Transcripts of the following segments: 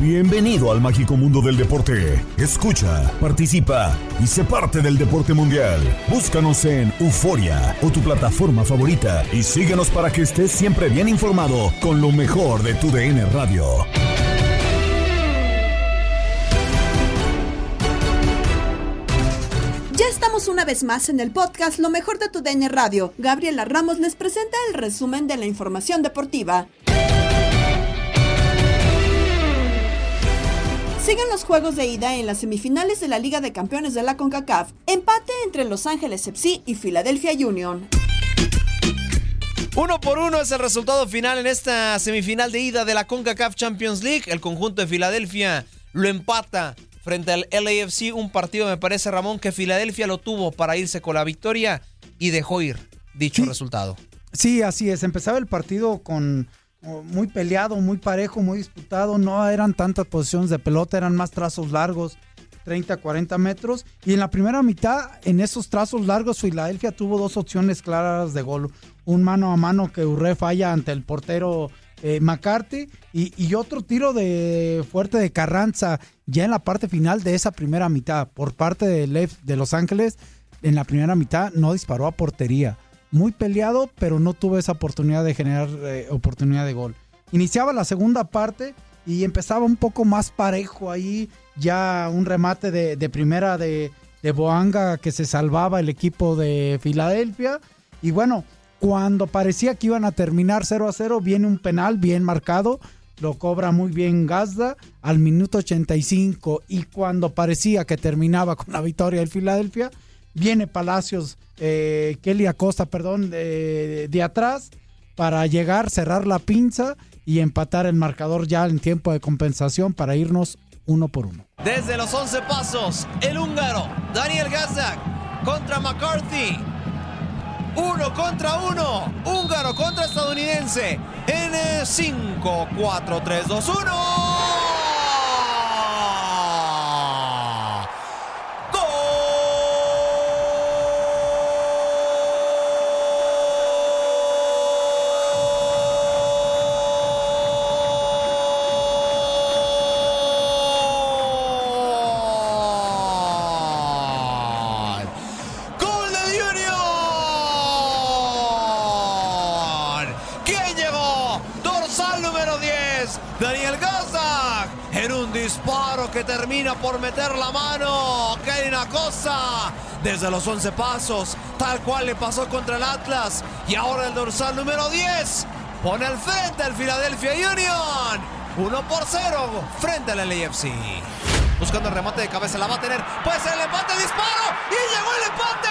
Bienvenido al mágico mundo del deporte. Escucha, participa y sé parte del deporte mundial. Búscanos en Euforia o tu plataforma favorita y síguenos para que estés siempre bien informado con lo mejor de tu DN Radio. Ya estamos una vez más en el podcast Lo mejor de tu DN Radio. Gabriela Ramos les presenta el resumen de la información deportiva. Siguen los juegos de ida en las semifinales de la Liga de Campeones de la CONCACAF. Empate entre Los Ángeles FC y Philadelphia Union. Uno por uno es el resultado final en esta semifinal de ida de la CONCACAF Champions League. El conjunto de Filadelfia lo empata frente al LAFC. Un partido, me parece, Ramón, que Filadelfia lo tuvo para irse con la victoria y dejó ir dicho Sí. resultado. Sí, así es. Empezaba el partido con muy peleado, muy parejo, muy disputado. No eran tantas posiciones de pelota, eran más trazos largos, 30, 40 metros. Y en la primera mitad, en esos trazos largos, Filadelfia tuvo dos opciones claras de gol. Un mano a mano que Urre falla ante el portero eh, McCarthy y, otro tiro de fuerte de Carranza ya en la parte final de esa primera mitad por parte de, de Los Ángeles. En la primera mitad no disparó a portería muy peleado, pero no tuvo esa oportunidad de generar eh, oportunidad de gol. Iniciaba la segunda parte y empezaba un poco más parejo ahí, ya un remate de, primera de, Boanga que se salvaba el equipo de Filadelfia. Y bueno, cuando parecía que iban a terminar 0 a 0, viene un penal bien marcado, lo cobra muy bien Gazda al minuto 85 y cuando parecía que terminaba con la victoria del Filadelfia, viene Palacios, eh, Kelly Acosta, perdón, de, de atrás para llegar, cerrar la pinza y empatar el marcador ya en tiempo de compensación para irnos uno por uno. Desde los 11 pasos, el húngaro Daniel Gazak contra McCarthy. Uno contra uno. Húngaro contra estadounidense. En 5, 4, 3, 2, 1. Termina por meter la mano. Kevin Acosta, desde los 11 pasos, tal cual le pasó contra el Atlas. Y ahora el dorsal número 10 pone al frente al Philadelphia Union. 1 por 0 frente al LAFC. Buscando el remate de cabeza, la va a tener. Puede ser el empate, disparo. Y llegó el empate.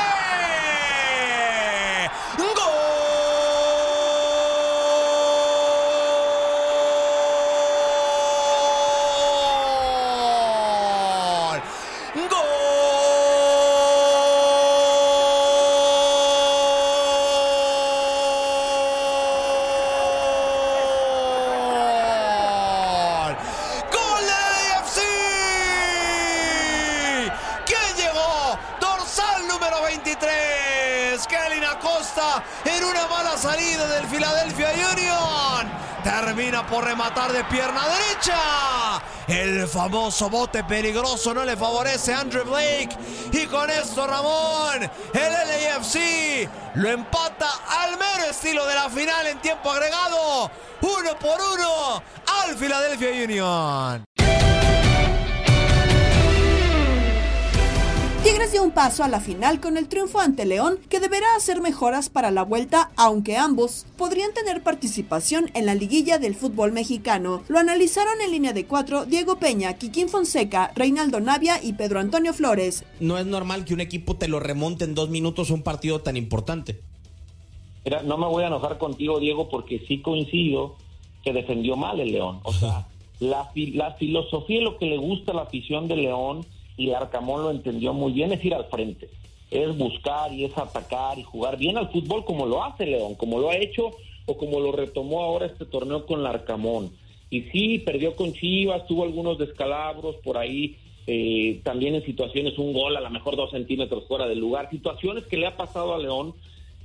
¡Gol! ¡Gol del AFC! ¿Quién llegó? Dorsal número 23. Kelly Acosta en una mala salida del Philadelphia Union. Termina por rematar de pierna derecha. El famoso bote peligroso no le favorece a Andrew Blake. Y con esto Ramón, el LAFC lo empata al mero estilo de la final en tiempo agregado. Uno por uno al Philadelphia Union. Tigres dio un paso a la final con el triunfo ante León, que deberá hacer mejoras para la vuelta, aunque ambos podrían tener participación en la liguilla del fútbol mexicano. Lo analizaron en línea de cuatro Diego Peña, Kikín Fonseca, Reinaldo Navia y Pedro Antonio Flores. No es normal que un equipo te lo remonte en dos minutos un partido tan importante. Mira, no me voy a enojar contigo, Diego, porque sí coincido que defendió mal el León. O sea, la, fi- la filosofía y lo que le gusta a la afición de León, y Arcamón lo entendió muy bien, es ir al frente. Es buscar y es atacar y jugar bien al fútbol como lo hace León, como lo ha hecho o como lo retomó ahora este torneo con Larcamón. Y sí, perdió con Chivas, tuvo algunos descalabros por ahí, eh, también en situaciones un gol, a lo mejor dos centímetros fuera del lugar, situaciones que le ha pasado a León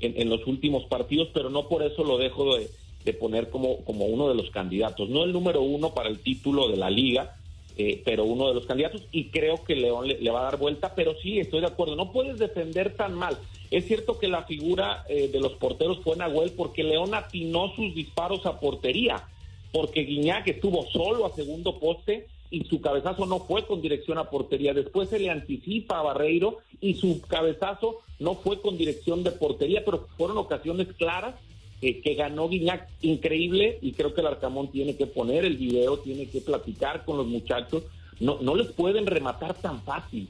en, en los últimos partidos, pero no por eso lo dejo de, de poner como, como uno de los candidatos. No el número uno para el título de la liga, eh, pero uno de los candidatos, y creo que León le, va a dar vuelta, pero sí, estoy de acuerdo, no puedes defender tan mal. Es cierto que la figura eh, de los porteros fue Nahuel porque León atinó sus disparos a portería, porque Guiñac estuvo solo a segundo poste y su cabezazo no fue con dirección a portería. Después se le anticipa a Barreiro y su cabezazo no fue con dirección de portería, pero fueron ocasiones claras eh, que ganó Guiñac increíble y creo que el Arcamón tiene que poner el video, tiene que platicar con los muchachos. No, no les pueden rematar tan fácil.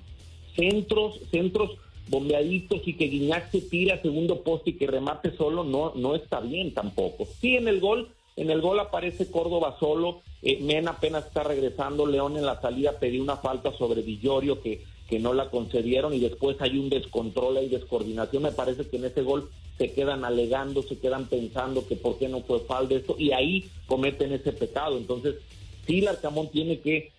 Centros, centros bombeaditos y que Guiñac se tire a segundo poste y que remate solo no, no está bien tampoco. Sí, en el gol, en el gol aparece Córdoba solo, eh, Mena apenas está regresando, León en la salida pidió una falta sobre Villorio que, que no la concedieron y después hay un descontrol y descoordinación. Me parece que en ese gol se quedan alegando, se quedan pensando que por qué no fue falta esto y ahí cometen ese pecado. Entonces, sí, el tiene que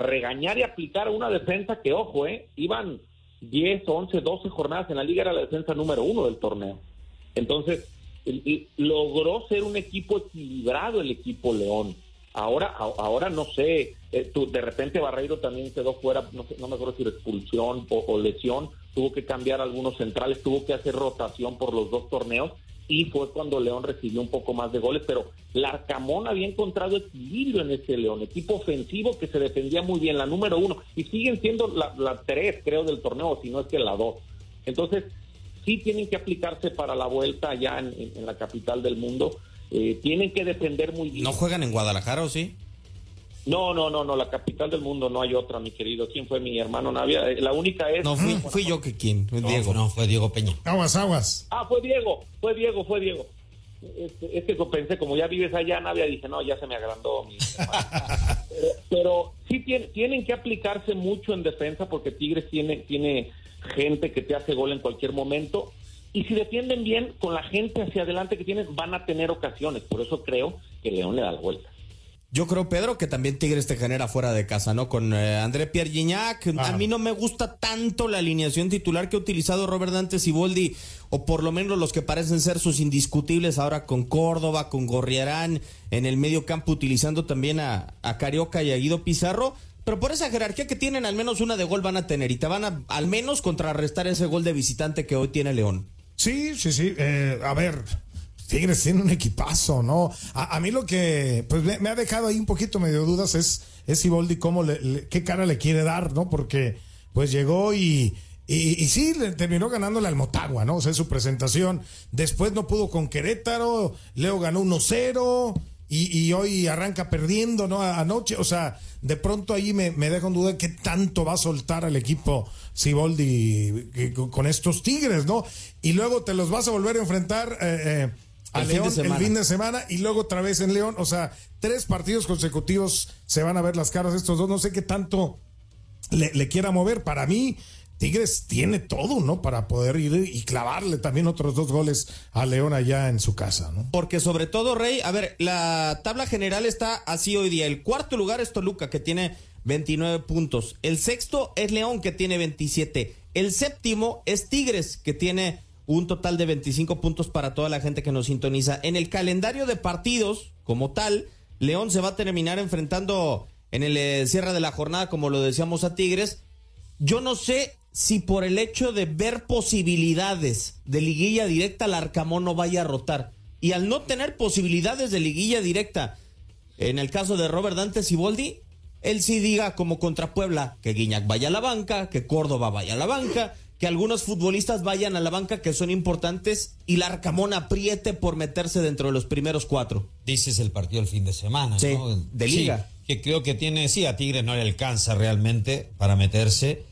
regañar y aplicar una defensa que, ojo, eh, iban 10, 11, 12 jornadas en la liga, era la defensa número uno del torneo. Entonces, logró ser un equipo equilibrado el equipo León. Ahora, ahora no sé, eh, de repente Barreiro también quedó fuera, no, no me acuerdo si expulsión o, lesión, tuvo que cambiar algunos centrales, tuvo que hacer rotación por los dos torneos y fue cuando León recibió un poco más de goles, pero Larcamón había encontrado equilibrio en ese León, equipo ofensivo que se defendía muy bien, la número uno, y siguen siendo la, tres, creo, del torneo, si no es que la dos. Entonces, sí tienen que aplicarse para la vuelta allá en la capital del mundo, eh, tienen que defender muy bien. ¿No juegan en Guadalajara o sí? No, no, no, no, la capital del mundo no hay otra, mi querido. ¿Quién fue mi hermano Navia? Eh, La única es... No, fui, fui yo que quién, fue Diego. No, fue Diego Peña. Aguas, aguas. Ah, fue Diego, fue Diego, fue Diego. Este, es que pensé, como ya vives allá, Navia, dije, no, ya se me agrandó mi hermano. pero, pero sí tiene- tienen que aplicarse mucho en defensa porque Tigres tiene, tiene gente que te hace gol en cualquier momento. Y si defienden bien, con la gente hacia adelante que tienes, van a tener ocasiones. Por eso creo que León le da la vuelta. Yo creo, Pedro, que también Tigres te genera fuera de casa, ¿no? Con eh, André Pierre Gignac. A mí no me gusta tanto la alineación titular que ha utilizado Robert Dante Siboldi, o por lo menos los que parecen ser sus indiscutibles ahora con Córdoba, con Gorriarán, en el medio campo utilizando también a, a Carioca y a Guido Pizarro. Pero por esa jerarquía que tienen, al menos una de gol van a tener y te van a al menos contrarrestar ese gol de visitante que hoy tiene León. Sí, sí, sí. Eh, a ver, Tigres tiene un equipazo, ¿no? A, a mí lo que pues me, ha dejado ahí un poquito medio dudas es, es Siboldi cómo le- qué cara le quiere dar, ¿no? Porque pues llegó y, y, y sí, le terminó ganándole al Motagua, ¿no? O sea, su presentación. Después no pudo con Querétaro, Leo ganó 1-0 y, y hoy arranca perdiendo, ¿no? Anoche, o sea, de pronto ahí me, me deja en duda qué tanto va a soltar al equipo Siboldi que- con con estos Tigres, ¿no? Y luego te los vas a volver a enfrentar eh, eh, a El fin de León el fin de semana y luego otra vez en León. O sea, tres partidos consecutivos se van a ver las caras estos dos. No sé qué tanto le, le quiera mover. Para mí, Tigres tiene todo, ¿no? Para poder ir y clavarle también otros dos goles a León allá en su casa, ¿no? Porque sobre todo, Rey, a ver, la tabla general está así hoy día. El cuarto lugar es Toluca, que tiene 29 puntos. El sexto es León, que tiene 27. El séptimo es Tigres, que tiene un total de 25 puntos para toda la gente que nos sintoniza. En el calendario de partidos, como tal, León se va a terminar enfrentando en el eh, cierre de la jornada, como lo decíamos a Tigres. Yo no sé si por el hecho de ver posibilidades de liguilla directa, el Arcamón no vaya a rotar. Y al no tener posibilidades de liguilla directa, en el caso de Robert Dante Siboldi, él sí diga como contra Puebla que Guiñac vaya a la banca, que Córdoba vaya a la banca, que algunos futbolistas vayan a la banca que son importantes y el Arcamón apriete por meterse dentro de los primeros cuatro. Dices el partido el fin de semana, Sí, ¿no? de liga. Sí, que creo que tiene, sí, a Tigres no le alcanza realmente para meterse.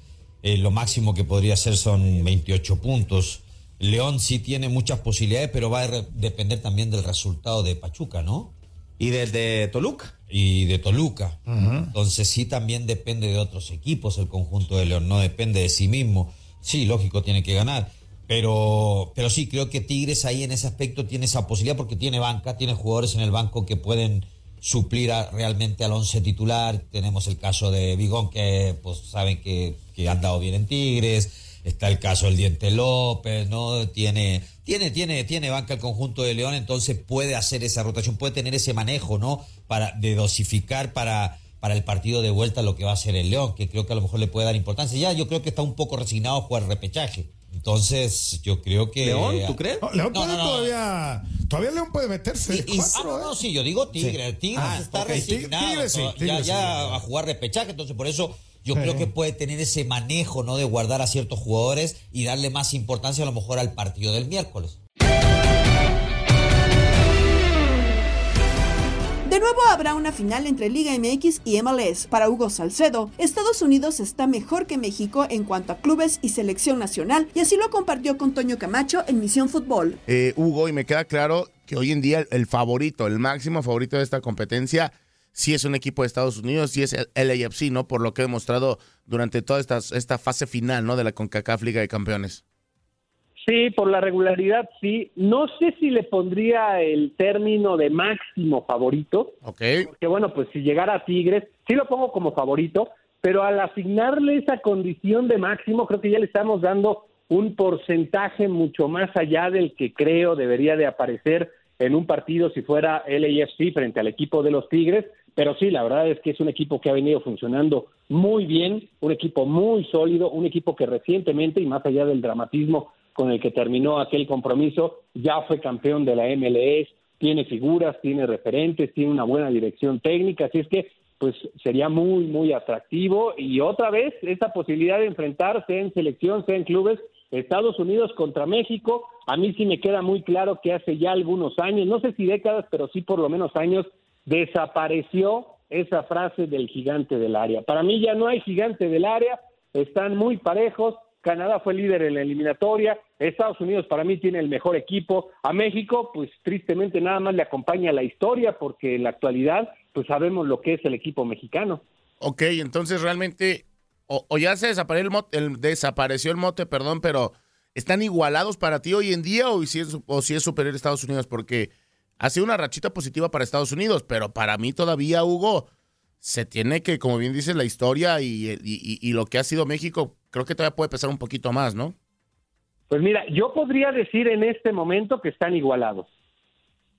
Eh, lo máximo que podría hacer son 28 puntos. León sí tiene muchas posibilidades, pero va a depender también del resultado de Pachuca, ¿no? Y del de Toluca. Y de Toluca. Entonces sí también depende de otros equipos el conjunto de León, no depende de sí mismo. Sí, lógico, tiene que ganar. Pero, pero sí, creo que Tigres ahí en ese aspecto tiene esa posibilidad porque tiene banca, tiene jugadores en el banco que pueden suplir a- realmente al once titular. Tenemos el caso de Vigón, que pues saben que, que ha andado bien en Tigres. Está el caso del Diente López, ¿no? Tiene, tiene, tiene, tiene banca el conjunto de León, entonces puede hacer esa rotación, puede tener ese manejo, ¿no? Para, de dosificar para, para el partido de vuelta lo que va a hacer el León, que creo que a lo mejor le puede dar importancia. Ya yo creo que está un poco resignado a jugar repechaje. Entonces, yo creo que. ¿León? ¿Tú crees? No, León No, puede no, no. todavía. Todavía León puede meterse. Y- y- cuatro, ah, no, ¿eh? no, sí, yo digo Tigre. Tigre Ah, está ok, resignado. Tigre sí, ya sí. ya a jugar repechaje, entonces por eso yo Sí. creo que puede tener ese manejo, ¿no? De guardar a ciertos jugadores y darle más importancia a lo mejor al partido del miércoles. De nuevo habrá una final entre Liga MX y MLS. Para Hugo Salcedo, Estados Unidos está mejor que México en cuanto a clubes y selección nacional, y así lo compartió con Toño Camacho en Misión Fútbol. eh, Hugo, y me queda claro que hoy en día el, favorito, el máximo favorito de esta competencia, sí es un equipo de Estados Unidos, sí es el LAFC, ¿no? Por lo que he demostrado durante toda esta, esta fase final, ¿no? De la CONCACAF Liga de Campeones. Sí, por la regularidad, sí. No sé si le pondría el término de máximo favorito, Ok. porque bueno, pues si llegara a Tigres, sí lo pongo como favorito, pero al asignarle esa condición de máximo, creo que ya le estamos dando un porcentaje mucho más allá del que creo debería de aparecer en un partido si fuera LAFC frente al equipo de los Tigres, pero sí, la verdad es que es un equipo que ha venido funcionando muy bien, un equipo muy sólido, un equipo que recientemente, y más allá del dramatismo con el que terminó aquel compromiso, ya fue campeón de la MLS, tiene figuras, tiene referentes, tiene una buena dirección técnica, así es que pues sería muy, muy atractivo y otra vez esa posibilidad de enfrentarse en selección, sea en clubes, Estados Unidos contra México, a mí sí me queda muy claro que hace ya algunos años, no sé si décadas, pero sí por lo menos años, desapareció esa frase del gigante del área. Para mí ya no hay gigante del área, están muy parejos, Canadá fue líder en la eliminatoria, Estados Unidos para mí tiene el mejor equipo, a México pues tristemente nada más le acompaña la historia porque en la actualidad pues sabemos lo que es el equipo mexicano. Ok, entonces realmente, o, ya se desapareció el, mote, el- desapareció el mote, perdón, pero ¿están igualados para ti hoy en día o si es, superior a Estados Unidos? Porque ha sido una rachita positiva para Estados Unidos, pero para mí todavía, Hugo, se tiene que, como bien dices, la historia y lo que ha sido México, creo que todavía puede pesar un poquito más, ¿no? Pues mira, yo podría decir en este momento que están igualados.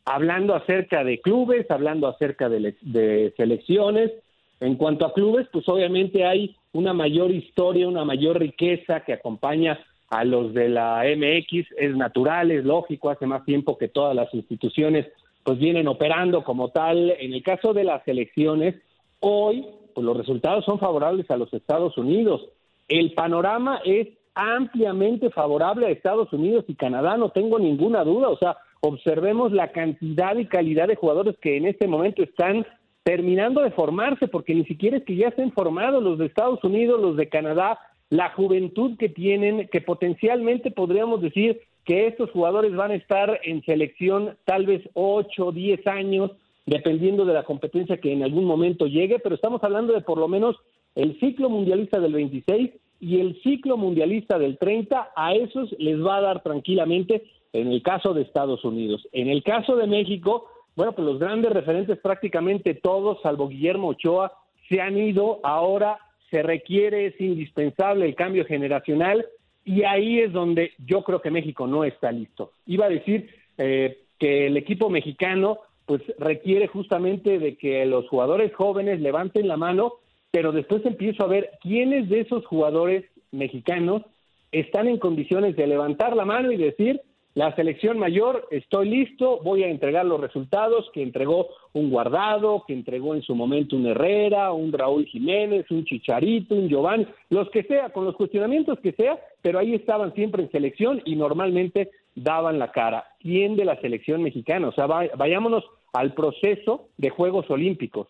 Hablando acerca de clubes, hablando acerca de, le- de selecciones. En cuanto a clubes, pues obviamente hay una mayor historia, una mayor riqueza que acompaña a los de la MX. Es natural, es lógico, hace más tiempo que todas las instituciones pues vienen operando como tal. En el caso de las selecciones, hoy pues los resultados son favorables a los Estados Unidos. El panorama es ampliamente favorable a Estados Unidos y Canadá, no tengo ninguna duda. O sea, observemos la cantidad y calidad de jugadores que en este momento están terminando de formarse, porque ni siquiera es que ya estén formados los de Estados Unidos, los de Canadá, la juventud que tienen, que potencialmente podríamos decir que estos jugadores van a estar en selección tal vez 8, 10 años, dependiendo de la competencia que en algún momento llegue, pero estamos hablando de por lo menos el ciclo mundialista del 26 y el ciclo mundialista del 30, a esos les va a dar tranquilamente en el caso de Estados Unidos. En el caso de México, bueno, pues los grandes referentes prácticamente todos, salvo Guillermo Ochoa, se han ido. Ahora se requiere, es indispensable el cambio generacional y ahí es donde yo creo que México no está listo. Iba a decir eh, que el equipo mexicano pues requiere justamente de que los jugadores jóvenes levanten la mano, pero después empiezo a ver quiénes de esos jugadores mexicanos están en condiciones de levantar la mano y decir, la selección mayor, estoy listo, voy a entregar los resultados que entregó un Guardado, que entregó en su momento un Herrera, un Raúl Jiménez, un Chicharito, un Giovanni, los que sea, con los cuestionamientos que sea, pero ahí estaban siempre en selección y normalmente daban la cara. ¿Quién de la selección mexicana? O sea, vayámonos al proceso de Juegos Olímpicos.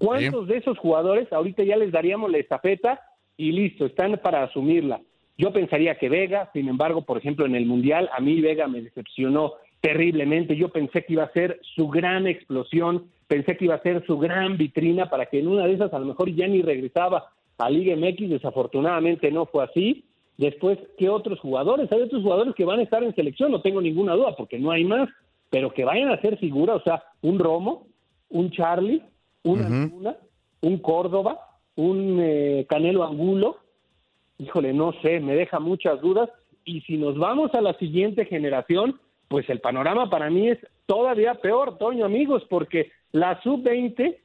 ¿Cuántos de esos jugadores ahorita ya les daríamos la estafeta y listo, están para asumirla? Yo pensaría que Vega, sin embargo, por ejemplo, en el Mundial, a mí Vega me decepcionó terriblemente. Yo pensé que iba a ser su gran explosión, pensé que iba a ser su gran vitrina para que en una de esas a lo mejor ya ni regresaba a Liga MX. Desafortunadamente no fue así. Después, ¿qué otros jugadores? Hay otros jugadores que van a estar en selección, no tengo ninguna duda, porque no hay más, pero que vayan a ser figura, o sea, un Romo, un Charlie, un un Córdoba, un eh, Canelo Angulo, híjole, no sé, me deja muchas dudas. Y si nos vamos a la siguiente generación, pues el panorama para mí es todavía peor, Toño, amigos, porque la sub-20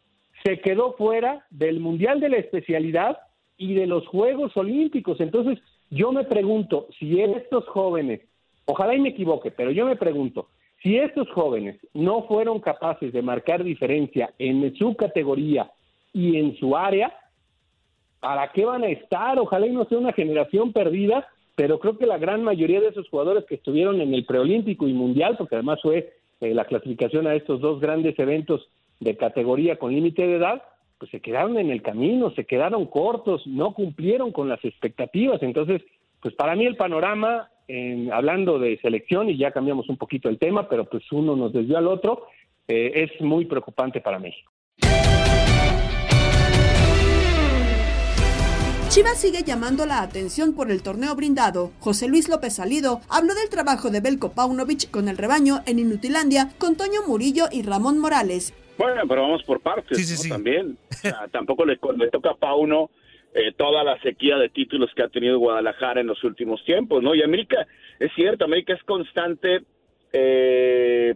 se quedó fuera del Mundial de la Especialidad y de los Juegos Olímpicos. Entonces, yo me pregunto, si estos jóvenes, ojalá y me equivoque, pero yo me pregunto, si estos jóvenes no fueron capaces de marcar diferencia en su categoría y en su área, ¿para qué van a estar? Ojalá y no sea una generación perdida, pero creo que la gran mayoría de esos jugadores que estuvieron en el preolímpico y mundial, porque además fue eh, la clasificación a estos dos grandes eventos de categoría con límite de edad, pues se quedaron en el camino, se quedaron cortos, no cumplieron con las expectativas. Entonces, pues para mí el panorama, hablando de selección, y ya cambiamos un poquito el tema, pero pues uno nos desvió al otro, eh, es muy preocupante para México. Chivas sigue llamando la atención por el torneo brindado. José Luis López Salido habló del trabajo de Belko Paunovic con el rebaño en Inutilandia con Toño Murillo y Ramón Morales. Bueno, pero vamos por partes también. tampoco le, toca a Pauno eh, toda la sequía de títulos que ha tenido Guadalajara en los últimos tiempos, ¿no? Y América, es cierto, América es constante eh,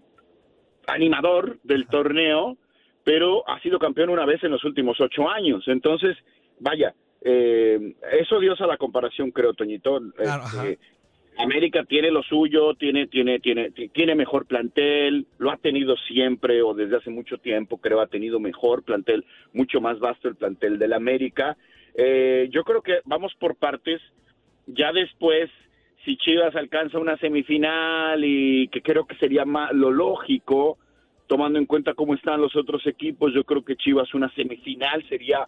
animador del torneo, pero ha sido campeón una vez en los últimos ocho años. Entonces, vaya, eh, eso dio a la comparación, creo, Toñito. Este, América tiene lo suyo, tiene, tiene, tiene, tiene mejor plantel, lo ha tenido siempre o desde hace mucho tiempo, creo, ha tenido mejor plantel, mucho más vasto el plantel del América. Eh, yo creo que vamos por partes. Ya después, si Chivas alcanza una semifinal y que creo que sería más lo lógico, tomando en cuenta cómo están los otros equipos, yo creo que Chivas una semifinal sería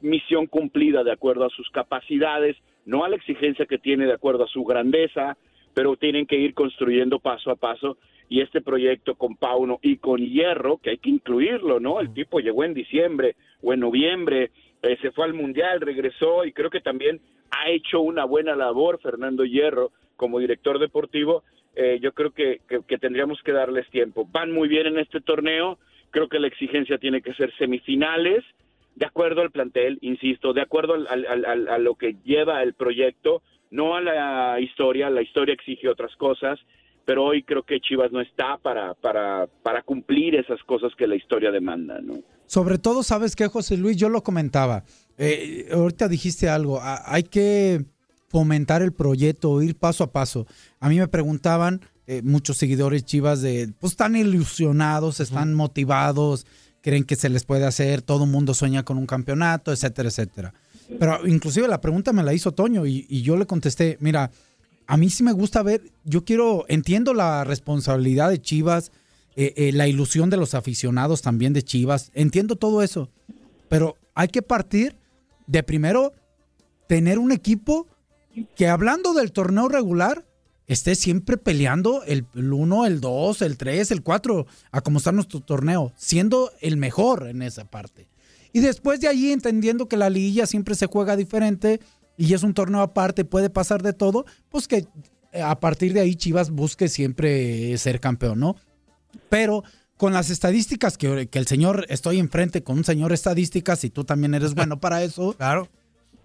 misión cumplida de acuerdo a sus capacidades, no a la exigencia que tiene de acuerdo a su grandeza, pero tienen que ir construyendo paso a paso y este proyecto con Pauno y con Hierro, que hay que incluirlo, ¿no? El tipo llegó en diciembre o en noviembre, eh, se fue al Mundial, regresó y creo que también ha hecho una buena labor Fernando Hierro como director deportivo. Eh, yo creo que, que tendríamos que darles tiempo. Van muy bien en este torneo, creo que la exigencia tiene que ser semifinales, de acuerdo al plantel, insisto, de acuerdo a lo que lleva el proyecto, no a la historia, la historia exige otras cosas, pero hoy creo que Chivas no está para, para, para cumplir esas cosas que la historia demanda, ¿no? Sobre todo, ¿sabes qué, José Luis? Yo lo comentaba. Eh, ahorita dijiste algo, hay que fomentar el proyecto, ir paso a paso. A mí me preguntaban eh, muchos seguidores Chivas de, pues están ilusionados, están motivados, creen que se les puede hacer, todo el mundo sueña con un campeonato, etcétera, etcétera. Pero inclusive la pregunta me la hizo Toño y, yo le contesté, mira, a mí sí me gusta ver, yo quiero, entiendo la responsabilidad de Chivas, eh, eh, la ilusión de los aficionados también de Chivas, entiendo todo eso, pero hay que partir de primero tener un equipo que hablando del torneo regular, esté siempre peleando el 1, el 2, el 3, el 4, a como está nuestro torneo, siendo el mejor en esa parte. Y después de allí, entendiendo que la liguilla siempre se juega diferente y es un torneo aparte, puede pasar de todo, pues que eh, a partir de ahí Chivas busque siempre ser campeón, ¿no? Pero con las estadísticas que, que, el señor, estoy enfrente con un señor estadísticas y tú también eres bueno para eso. Claro.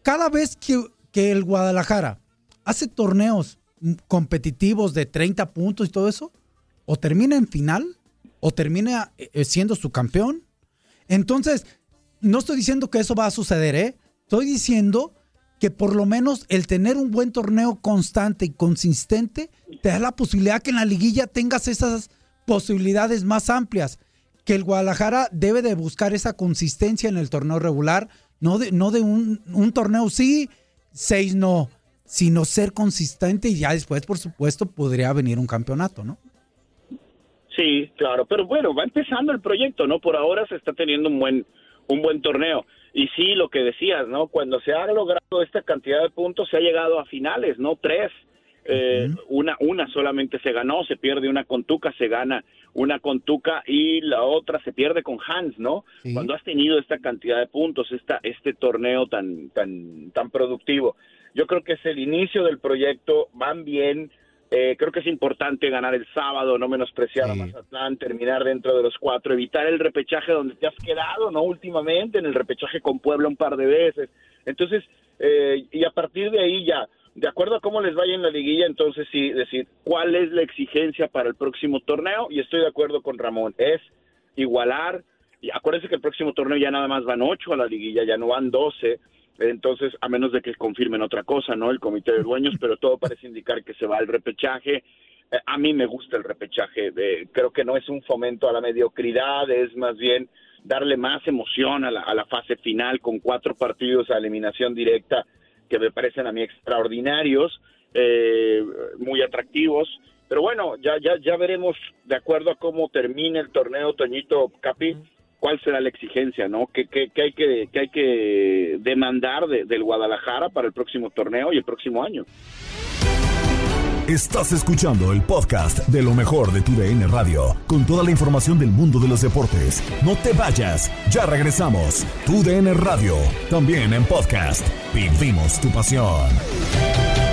Cada vez que, que el Guadalajara hace torneos competitivos de 30 puntos y todo eso, o termina en final, o termina eh, eh, siendo su campeón. Entonces, no estoy diciendo que eso va a suceder, ¿eh? Estoy diciendo que por lo menos el tener un buen torneo constante y consistente te da la posibilidad que en la liguilla tengas esas posibilidades más amplias. Que el Guadalajara debe de buscar esa consistencia en el torneo regular, no de, no de un, un torneo sí, seis no, sino ser consistente y ya después, por supuesto, podría venir un campeonato, ¿no? Sí, claro, pero bueno, va empezando el proyecto, ¿no? Por ahora se está teniendo un buen un buen torneo. Y sí, lo que decías, ¿no? Cuando se ha logrado esta cantidad de puntos, se ha llegado a finales, ¿no? Tres. Eh, una, una solamente se ganó, se pierde una con Tuca, se gana una con Tuca y la otra se pierde con Hans, ¿no? Cuando has tenido esta cantidad de puntos, esta, este torneo tan, tan, tan productivo. Yo creo que es el inicio del proyecto, van bien, eh, creo que es importante ganar el sábado, no menospreciar a Mazatlán, terminar dentro de los cuatro, evitar el repechaje donde te has quedado, ¿no? Últimamente, en el repechaje con Puebla un par de veces. Entonces, eh, y a partir de ahí ya, de acuerdo a cómo les vaya en la liguilla, entonces sí, decir cuál es la exigencia para el próximo torneo, y estoy de acuerdo con Ramón, es igualar, y acuérdense que el próximo torneo ya nada más van ocho a la liguilla, ya no van doce, entonces, a menos de que confirmen otra cosa, ¿no? El comité de dueños, pero todo parece indicar que se va al repechaje. Eh, a mí me gusta el repechaje, creo que no es un fomento a la mediocridad, es más bien darle más emoción a la, a la fase final con cuatro partidos a eliminación directa que me parecen a mí extraordinarios, eh, muy atractivos. Pero bueno, ya, ya, ya veremos de acuerdo a cómo termine el torneo, Toñito Capi, cuál será la exigencia, ¿no? ¿Qué, qué, qué hay, que, qué hay que demandar de, del Guadalajara para el próximo torneo y el próximo año? Estás escuchando el podcast de lo mejor de tu DN Radio, con toda la información del mundo de los deportes. No te vayas, ya regresamos. Tu DN Radio, también en podcast. Vivimos tu pasión.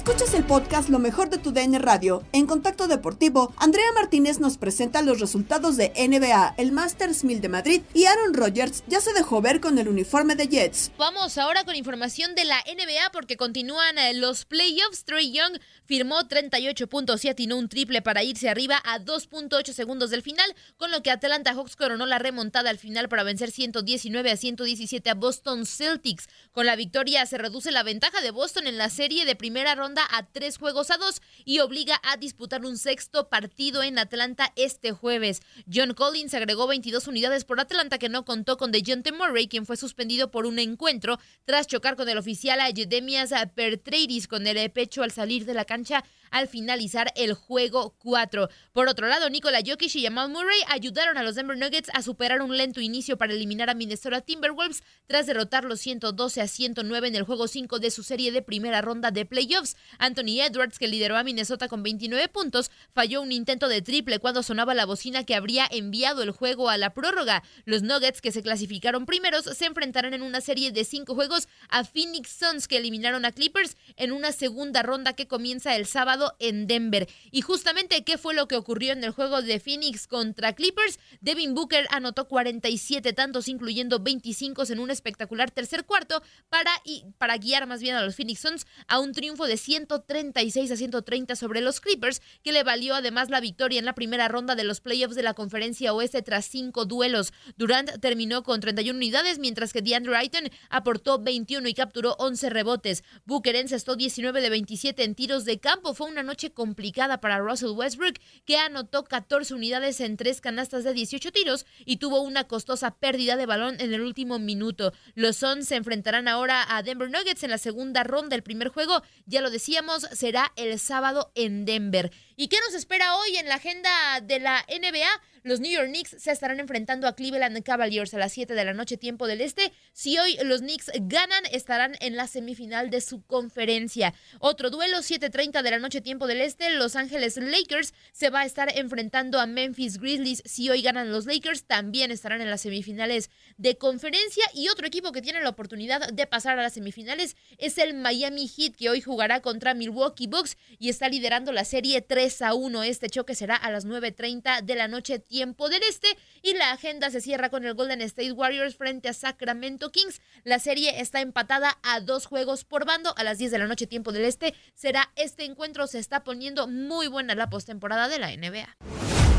Escuchas el podcast Lo mejor de tu DN Radio. En Contacto Deportivo, Andrea Martínez nos presenta los resultados de NBA, el Masters 1000 de Madrid y Aaron Rodgers ya se dejó ver con el uniforme de Jets. Vamos ahora con información de la NBA porque continúan eh, los playoffs. Trey Young firmó 38 puntos y atinó un triple para irse arriba a 2.8 segundos del final, con lo que Atlanta Hawks coronó la remontada al final para vencer 119 a 117 a Boston Celtics. Con la victoria se reduce la ventaja de Boston en la serie de primera ronda a tres juegos a dos y obliga a disputar un sexto partido en Atlanta este jueves. John Collins agregó 22 unidades por Atlanta que no contó con DeJounte Murray, quien fue suspendido por un encuentro tras chocar con el oficial Jedemias Pertreiris con el pecho al salir de la cancha al finalizar el juego 4. Por otro lado, Nikola Jokic y Jamal Murray ayudaron a los Denver Nuggets a superar un lento inicio para eliminar a Minnesota Timberwolves tras derrotar los 112 a 109 en el juego 5 de su serie de primera ronda de playoffs. Anthony Edwards, que lideró a Minnesota con 29 puntos, falló un intento de triple cuando sonaba la bocina que habría enviado el juego a la prórroga. Los Nuggets, que se clasificaron primeros, se enfrentarán en una serie de cinco juegos a Phoenix Suns, que eliminaron a Clippers en una segunda ronda que comienza el sábado en Denver. Y justamente, ¿qué fue lo que ocurrió en el juego de Phoenix contra Clippers? Devin Booker anotó 47 tantos, incluyendo 25 en un espectacular tercer cuarto, para, y, para guiar más bien a los Phoenix Suns a un triunfo de 136 a 130 sobre los Clippers, que le valió además la victoria en la primera ronda de los playoffs de la conferencia oeste tras cinco duelos. Durant terminó con 31 unidades, mientras que DeAndre Ayton aportó 21 y capturó 11 rebotes. Booker encestó 19 de 27 en tiros de campo. Fue una noche complicada para Russell Westbrook, que anotó 14 unidades en tres canastas de 18 tiros y tuvo una costosa pérdida de balón en el último minuto. Los Suns se enfrentarán ahora a Denver Nuggets en la segunda ronda del primer juego. Ya lo decíamos, será el sábado en Denver. ¿Y qué nos espera hoy en la agenda de la NBA? Los New York Knicks se estarán enfrentando a Cleveland Cavaliers a las 7 de la noche, tiempo del este. Si hoy los Knicks ganan, estarán en la semifinal de su conferencia. Otro duelo, 7:30 de la noche, tiempo del este. Los Ángeles Lakers se va a estar enfrentando a Memphis Grizzlies. Si hoy ganan los Lakers, también estarán en las semifinales de conferencia. Y otro equipo que tiene la oportunidad de pasar a las semifinales es el Miami Heat, que hoy jugará contra Milwaukee Bucks y está liderando la serie 3 a 1. Este choque será a las 9:30 de la noche tiempo del este y la agenda se cierra con el Golden State Warriors frente a Sacramento Kings. La serie está empatada a dos juegos por bando a las 10 de la noche tiempo del este. Será este encuentro, se está poniendo muy buena la postemporada de la NBA.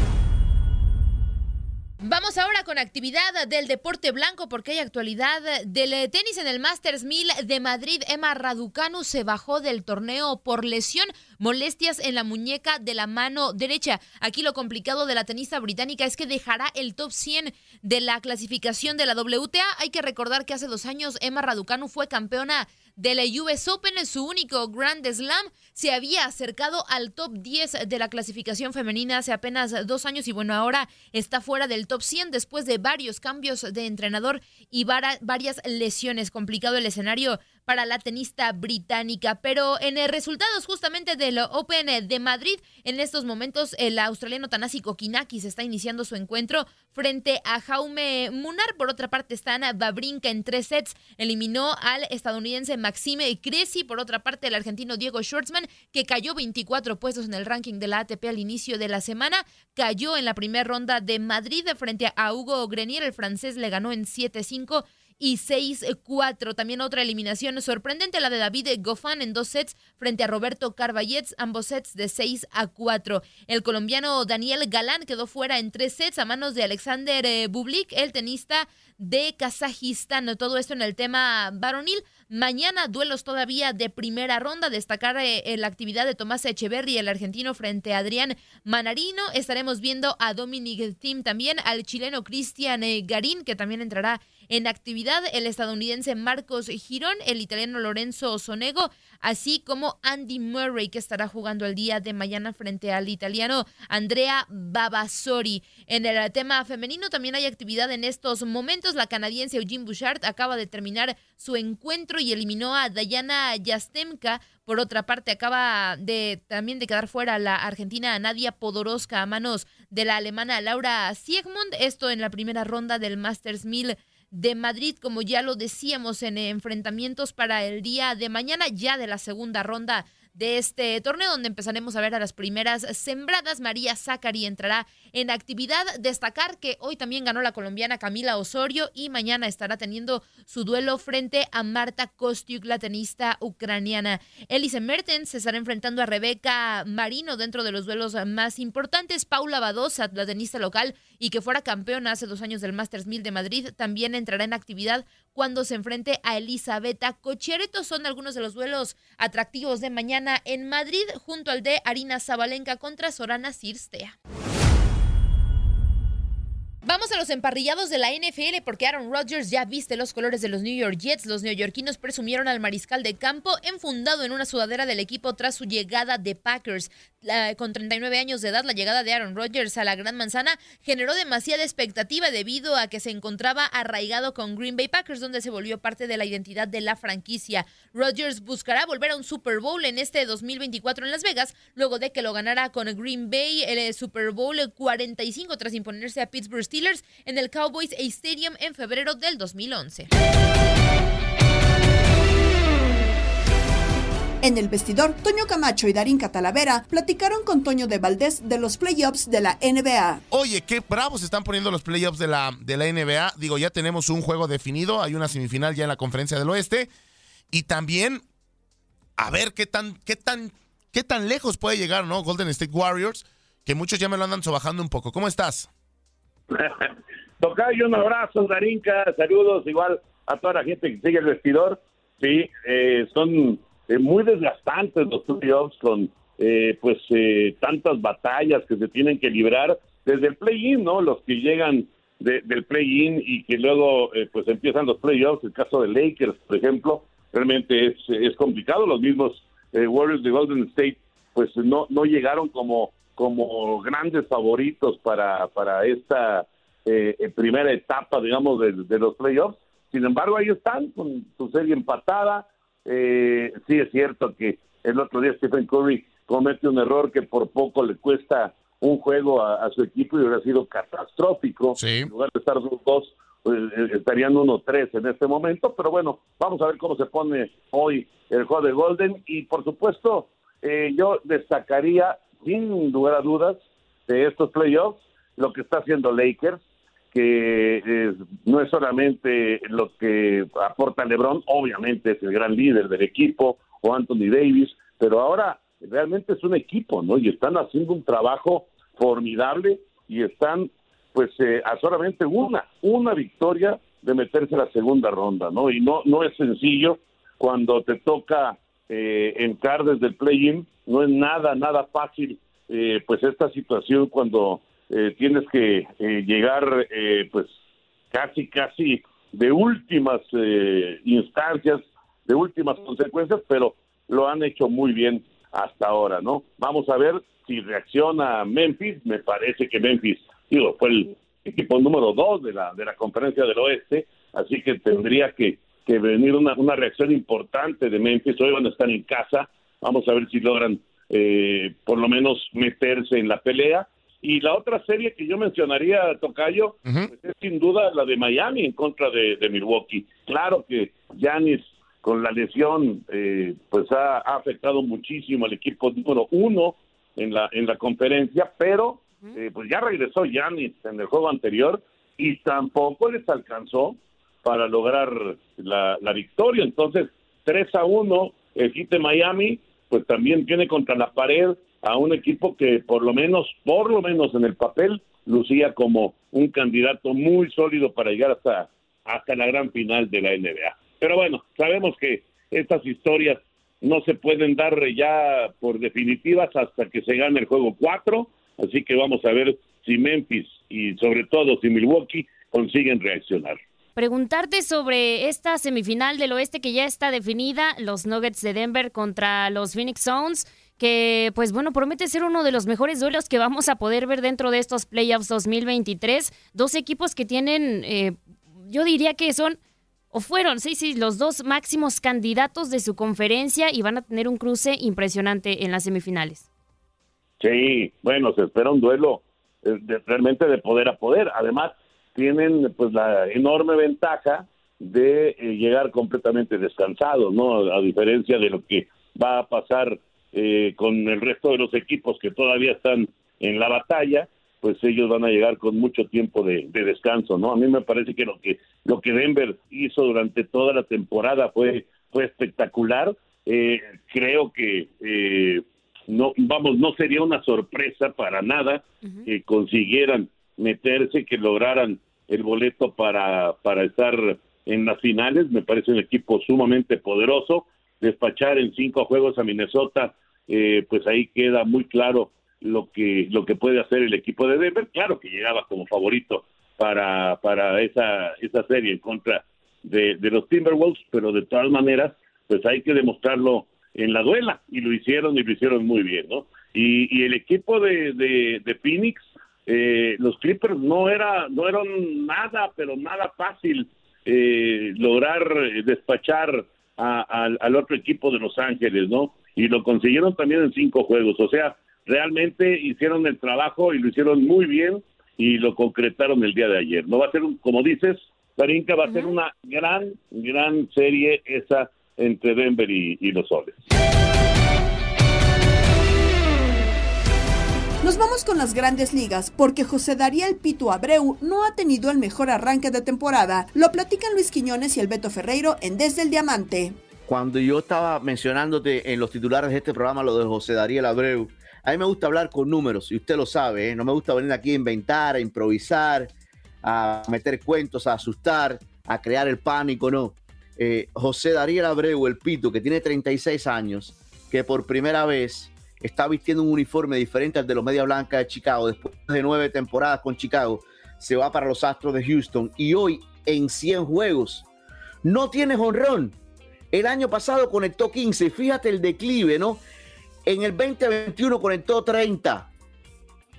Vamos ahora con actividad del deporte blanco porque hay actualidad del tenis en el Masters 1000 de Madrid. Emma Raducanu se bajó del torneo por lesión, molestias en la muñeca de la mano derecha. Aquí lo complicado de la tenista británica es que dejará el top 100 de la clasificación de la WTA. Hay que recordar que hace dos años Emma Raducanu fue campeona de la US Open en su único Grand Slam. Se había acercado al top 10 de la clasificación femenina hace apenas dos años y bueno, ahora está fuera del top 100 después de varios cambios de entrenador y varias lesiones. Complicado el escenario para la tenista británica. Pero en el resultados justamente del Open de Madrid, en estos momentos el australiano Tanasi Kokinakis está iniciando su encuentro frente a Jaume Munar. Por otra parte, están Babrinka en tres sets. Eliminó al estadounidense Maxime Cresi. Por otra parte, el argentino Diego Schwartzman, que cayó 24 puestos en el ranking de la ATP al inicio de la semana, cayó en la primera ronda de Madrid frente a Hugo Grenier. El francés le ganó en 7-5 y 6-4. También otra eliminación sorprendente, la de David Goffin en dos sets frente a Roberto Carballets, ambos sets de 6 a 4. El colombiano Daniel Galán quedó fuera en tres sets a manos de Alexander eh, Bublik, el tenista de Kazajistán. Todo esto en el tema varonil. Mañana duelos todavía de primera ronda. Destacar eh, la actividad de Tomás Echeverry, el argentino, frente a Adrián Manarino. Estaremos viendo a Dominic Thiem también, al chileno Cristian eh, Garín, que también entrará en actividad, el estadounidense Marcos Girón, el italiano Lorenzo Sonego, así como Andy Murray, que estará jugando el día de mañana frente al italiano Andrea Babasori. En el tema femenino también hay actividad en estos momentos. La canadiense Eugene Bouchard acaba de terminar su encuentro y eliminó a Dayana Yastemka. Por otra parte, acaba de también de quedar fuera la argentina Nadia Podoroska a manos de la alemana Laura Siegmund. Esto en la primera ronda del Masters 1000 de Madrid, como ya lo decíamos en enfrentamientos para el día de mañana, ya de la segunda ronda de este torneo, donde empezaremos a ver a las primeras sembradas. María Zacari entrará en actividad. Destacar que hoy también ganó la colombiana Camila Osorio y mañana estará teniendo su duelo frente a Marta Kostiuk, la tenista ucraniana. Elise Mertens se estará enfrentando a Rebeca Marino dentro de los duelos más importantes. Paula Badosa, la tenista local y que fuera campeona hace dos años del Masters 1000 de Madrid, también entrará en actividad cuando se enfrente a Elisabetta Cochereto. Son algunos de los duelos atractivos de mañana en Madrid, junto al de Arina Zabalenka contra Sorana Cirstea. Vamos a los emparrillados de la NFL porque Aaron Rodgers ya viste los colores de los New York Jets. Los neoyorquinos presumieron al mariscal de campo enfundado en una sudadera del equipo tras su llegada de Packers. con 39 años de edad, la llegada de Aaron Rodgers a la Gran Manzana generó demasiada expectativa debido a que se encontraba arraigado con Green Bay Packers, donde se volvió parte de la identidad de la franquicia. Rodgers buscará volver a un Super Bowl en este 2024 en Las Vegas, luego de que lo ganara con Green Bay el eh, Super Bowl 45 tras imponerse a Pittsburgh Steelers en el Cowboys Stadium en febrero del 2011. En el vestidor, Toño Camacho y Darín Catalavera platicaron con Toño de Valdés de los playoffs de la NBA. Oye, qué bravos están poniendo los playoffs de la, de la NBA. Digo, ya tenemos un juego definido, hay una semifinal ya en la conferencia del oeste. Y también, a ver qué tan, qué tan, qué tan lejos puede llegar, ¿no? Golden State Warriors, que muchos ya me lo andan sobajando un poco. ¿Cómo estás? Tocayo, un abrazo, Darinka, saludos igual a toda la gente que sigue el vestidor. Sí, eh, son eh, muy desgastantes los playoffs con eh, pues eh, tantas batallas que se tienen que librar desde el play-in, ¿no? Los que llegan del play-in y que luego eh, pues empiezan los playoffs, el caso de Lakers, por ejemplo, realmente es, es complicado. Los mismos Warriors de Golden State pues no, no llegaron como, como grandes favoritos para, para esta primera etapa, digamos, de, de los playoffs. Sin embargo, ahí están con su serie empatada. sí es cierto que el otro día Stephen Curry comete un error que por poco le cuesta un juego a, su equipo y hubiera sido catastrófico. En lugar de estar dos, pues, eh, estarían 1-3 en este momento. Pero bueno, vamos a ver cómo se pone hoy el juego de Golden. Y por supuesto, eh, yo destacaría, sin lugar a dudas, de estos playoffs, lo que está haciendo Lakers, que no es solamente lo que aporta LeBron, obviamente es el gran líder del equipo, o Anthony Davis, pero ahora realmente es un equipo, ¿no? Y están haciendo un trabajo formidable y están, pues, eh, a solamente una, una victoria de meterse a la segunda ronda, ¿no? Y no, no es sencillo cuando te toca eh, entrar desde el play-in, no es nada, nada fácil, eh, pues, esta situación cuando eh, tienes que llegar, pues, casi, casi de últimas instancias, de últimas consecuencias, pero lo han hecho muy bien hasta ahora, ¿no? Vamos a ver si reacciona Memphis, me parece que Memphis, digo, fue el equipo número dos de la, de la conferencia del oeste, así que tendría que, que venir una, una reacción importante de Memphis, hoy van a estar en casa, vamos a ver si logran eh, por lo menos meterse en la pelea. Y la otra serie que yo mencionaría, Tocayo, pues es sin duda la de Miami en contra de, de Milwaukee. Claro que Giannis con la lesión, eh, pues ha, afectado muchísimo al equipo número uno en la, en la conferencia, pero eh, pues ya regresó Yanis en el juego anterior y tampoco les alcanzó para lograr la, la victoria. Entonces, 3 a 1, el hit de Miami, pues también tiene contra la pared a un equipo que por lo menos, por lo menos en el papel, lucía como un candidato muy sólido para llegar hasta, hasta la gran final de la NBA. Pero bueno, sabemos que estas historias no se pueden dar ya por definitivas hasta que se gane el juego 4, así que vamos a ver si Memphis y sobre todo si Milwaukee consiguen reaccionar. Preguntarte sobre esta semifinal del oeste que ya está definida, los Nuggets de Denver contra los Phoenix Suns, que pues bueno, promete ser uno de los mejores duelos que vamos a poder ver dentro de estos playoffs 2023. Dos equipos que tienen, eh, yo diría que son o fueron, sí, sí, los dos máximos candidatos de su conferencia y van a tener un cruce impresionante en las semifinales. Sí, bueno, se espera un duelo eh, realmente de poder a poder. Además, tienen pues la enorme ventaja de eh, llegar completamente descansados, ¿no? A diferencia de lo que va a pasar eh, con el resto de los equipos que todavía están en la batalla, pues ellos van a llegar con mucho tiempo de, descanso, ¿no? A mí me parece que lo que lo que Denver hizo durante toda la temporada fue fue espectacular. Eh, creo que eh, no vamos no sería una sorpresa para nada que consiguieran meterse, que lograran el boleto para para estar en las finales. Me parece un equipo sumamente poderoso. Despachar en cinco juegos a Minnesota, eh, pues ahí queda muy claro lo que lo que puede hacer el equipo de Denver. Claro que llegaba como favorito para para esa esa serie en contra de, de los Timberwolves, pero de todas maneras, pues hay que demostrarlo en la duela y lo hicieron y lo hicieron muy bien, ¿no? Y, y el equipo de, de, Phoenix, eh, los Clippers no era no eran nada, pero nada fácil eh, lograr despachar al otro equipo de Los Ángeles, ¿no? Y lo consiguieron también en cinco juegos, o sea, realmente hicieron el trabajo y lo hicieron muy bien y lo concretaron el día de ayer. No va a ser, como dices, Tarinka, va a ser una gran, gran serie esa entre Denver y, los Soles. Nos vamos con las grandes ligas porque José Dariel Pito Abreu no ha tenido el mejor arranque de temporada. Lo platican Luis Quiñones y el Beto Ferreiro en Desde el Diamante. Cuando yo estaba mencionándote en los titulares de este programa lo de José Dariel Abreu, a mí me gusta hablar con números, y usted lo sabe, ¿eh? no me gusta venir aquí a inventar, a improvisar, a meter cuentos, a asustar, a crear el pánico, no. Eh, José Darío Abreu, el Pito, que tiene 36 años, que por primera vez está vistiendo un uniforme diferente al de los Media Blanca de Chicago. Después de nueve temporadas con Chicago, se va para los Astros de Houston y hoy en 100 juegos no tiene jonrón. El año pasado conectó 15. Fíjate el declive, ¿no? En el 2021 conectó 30.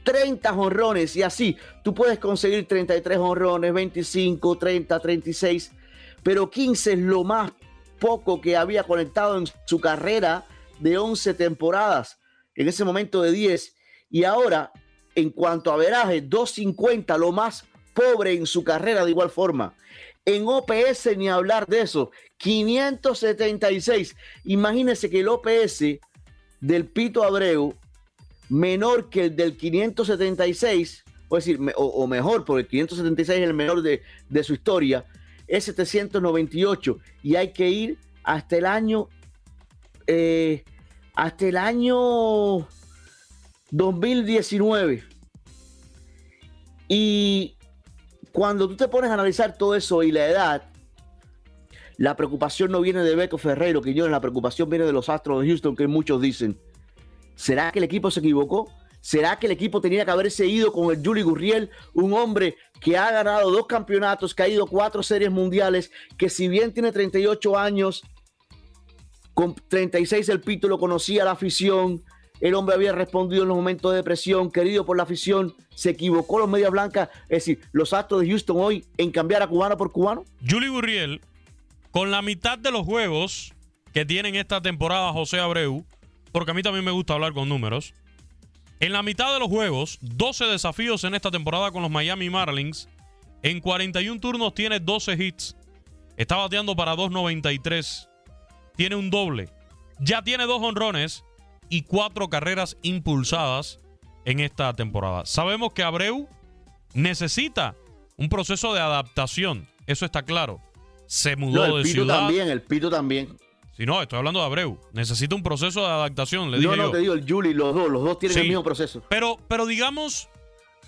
30 jonrones y así tú puedes conseguir 33 jonrones, 25, 30, 36, pero 15 es lo más poco que había conectado en su carrera de 11 temporadas, en ese momento de 10, y ahora en cuanto a veraje, 250, lo más pobre en su carrera de igual forma. En OPS ni hablar de eso, 576. Imagínense que el OPS del Pito Abreu menor que el del 576, o decir, o, mejor, porque el 576 es el menor de, su historia, es 798 y hay que ir hasta el año eh, hasta el año 2019 y cuando tú te pones a analizar todo eso y la edad la preocupación no viene de Beto Ferreiro Quiñones, la preocupación viene de los Astros de Houston que muchos dicen ¿Será que el equipo se equivocó? ¿Será que el equipo tenía que haberse ido con el Juli Gurriel, un hombre que ha ganado dos campeonatos, que ha ido cuatro series mundiales, que si bien tiene 38 años, con 36 el pito lo conocía la afición, el hombre había respondido en los momentos de depresión, querido por la afición, se equivocó los medias blancas, es decir, los actos de Houston hoy en cambiar a cubano por cubano. Juli Gurriel, con la mitad de los juegos que tienen esta temporada José Abreu, porque a mí también me gusta hablar con números. En la mitad de los juegos, 12 desafíos en esta temporada con los Miami Marlins. En 41 turnos tiene 12 hits. Está bateando para 2.93. Tiene un doble. Ya tiene dos honrones y cuatro carreras impulsadas en esta temporada. Sabemos que Abreu necesita un proceso de adaptación. Eso está claro. Se mudó no, el de Pito también, el Pito también. Si no, estoy hablando de Abreu. Necesita un proceso de adaptación, le no, no, te digo el Juli, los dos, los dos tienen el mismo proceso. Pero, pero digamos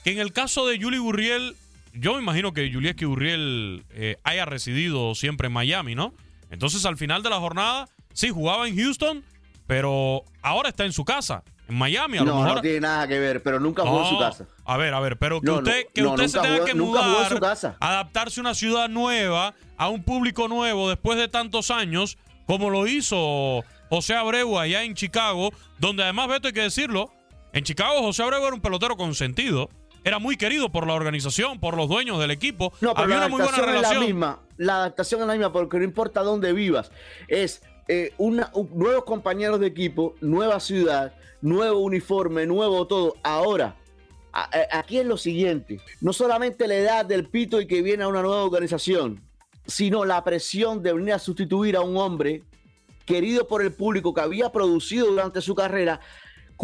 que en el caso de Juli Gurriel, yo me imagino que Julieski Gurriel eh, haya residido siempre en Miami, ¿no? Entonces al final de la jornada, sí, jugaba en Houston, pero ahora está en su casa, en Miami. A no, lo mejor... no tiene nada que ver, pero nunca jugó en su casa. A ver, a ver, pero que usted, que usted se tenga que mudar, su casa. adaptarse a una ciudad nueva, a un público nuevo después de tantos años, como lo hizo José Abreu allá en Chicago, donde además, Beto, hay que decirlo, en Chicago José Abreu era un pelotero consentido, era muy querido por la organización, por los dueños del equipo, no, pero había una muy buena relación. La misma, la adaptación es la misma porque no importa dónde vivas, es eh, una, nuevos compañeros de equipo, nueva ciudad, nuevo uniforme, nuevo todo. Ahora, aquí es lo siguiente, no solamente la edad del pito y que viene a una nueva organización, sino la presión de venir a sustituir a un hombre querido por el público que había producido durante su carrera,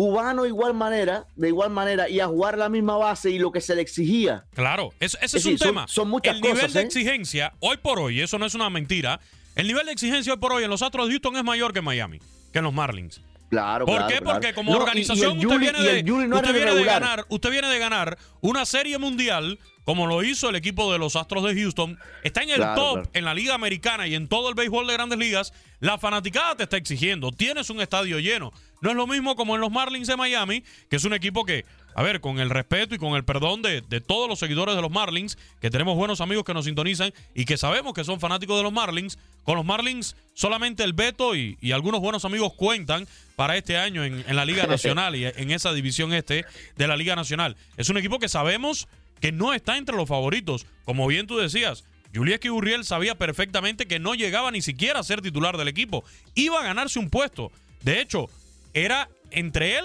cubano igual manera, de igual manera, y a jugar la misma base y lo que se le exigía. Claro, ese es, un tema. Son, muchas el cosas. nivel de ¿eh? exigencia, hoy por hoy, eso no es una mentira, el nivel de exigencia hoy por hoy en los Astros de Houston es mayor que en Miami, que en los Marlins. Claro, ¿Por claro, qué? claro. Porque como No, organización y el usted, viene, de, el Juli no usted era viene de regular. ganar, usted viene de ganar una serie mundial como lo hizo el equipo de los Astros de Houston. Está en el Claro, top claro. en la liga americana y en todo el béisbol de grandes ligas. La fanaticada te está exigiendo. Tienes un estadio lleno. No es lo mismo como en los Marlins de Miami, que es un equipo que, a ver, con el respeto y con el perdón de, de todos los seguidores de los Marlins, que tenemos buenos amigos que nos sintonizan y que sabemos que son fanáticos de los Marlins, con los Marlins solamente el Beto y, y algunos buenos amigos cuentan para este año en, en la Liga Nacional y en esa división este de la Liga Nacional. Es un equipo que sabemos que no está entre los favoritos. Como bien tú decías, Julieski Gurriel sabía perfectamente que no llegaba ni siquiera a ser titular del equipo. Iba a ganarse un puesto. De hecho, era entre él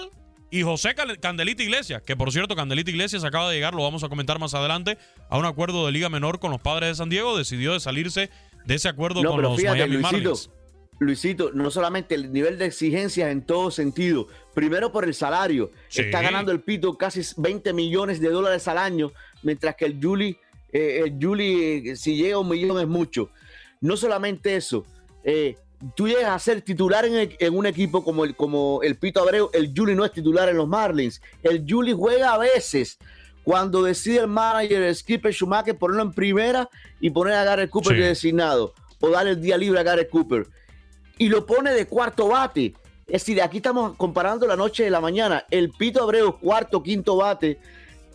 y José Candelita Iglesias, que por cierto, Candelita Iglesias acaba de llegar, lo vamos a comentar más adelante, a un acuerdo de Liga Menor con los padres de San Diego. Decidió de salirse de ese acuerdo No, con los fíjate, Miami Luisito, Marlins. Luisito, no solamente el nivel de exigencias en todo sentido. Primero por el salario. Sí. Está ganando el Pito casi 20 millones de dólares al año, mientras que el Juli, eh, el Juli, eh, si llega a un millón es mucho. No solamente eso. eh, tú llegas a ser titular en, el- en un equipo como el, como el Pito Abreu, el Juli no es titular en los Marlins. El Juli juega a veces cuando decide el manager, el skipper Schumacher, ponerlo en primera y poner a Garrett Cooper Sí. de designado o darle el día libre a Garrett Cooper y lo pone de cuarto bate. Es decir, aquí estamos comparando la noche de la mañana. El Pito Abreu, cuarto, quinto bate,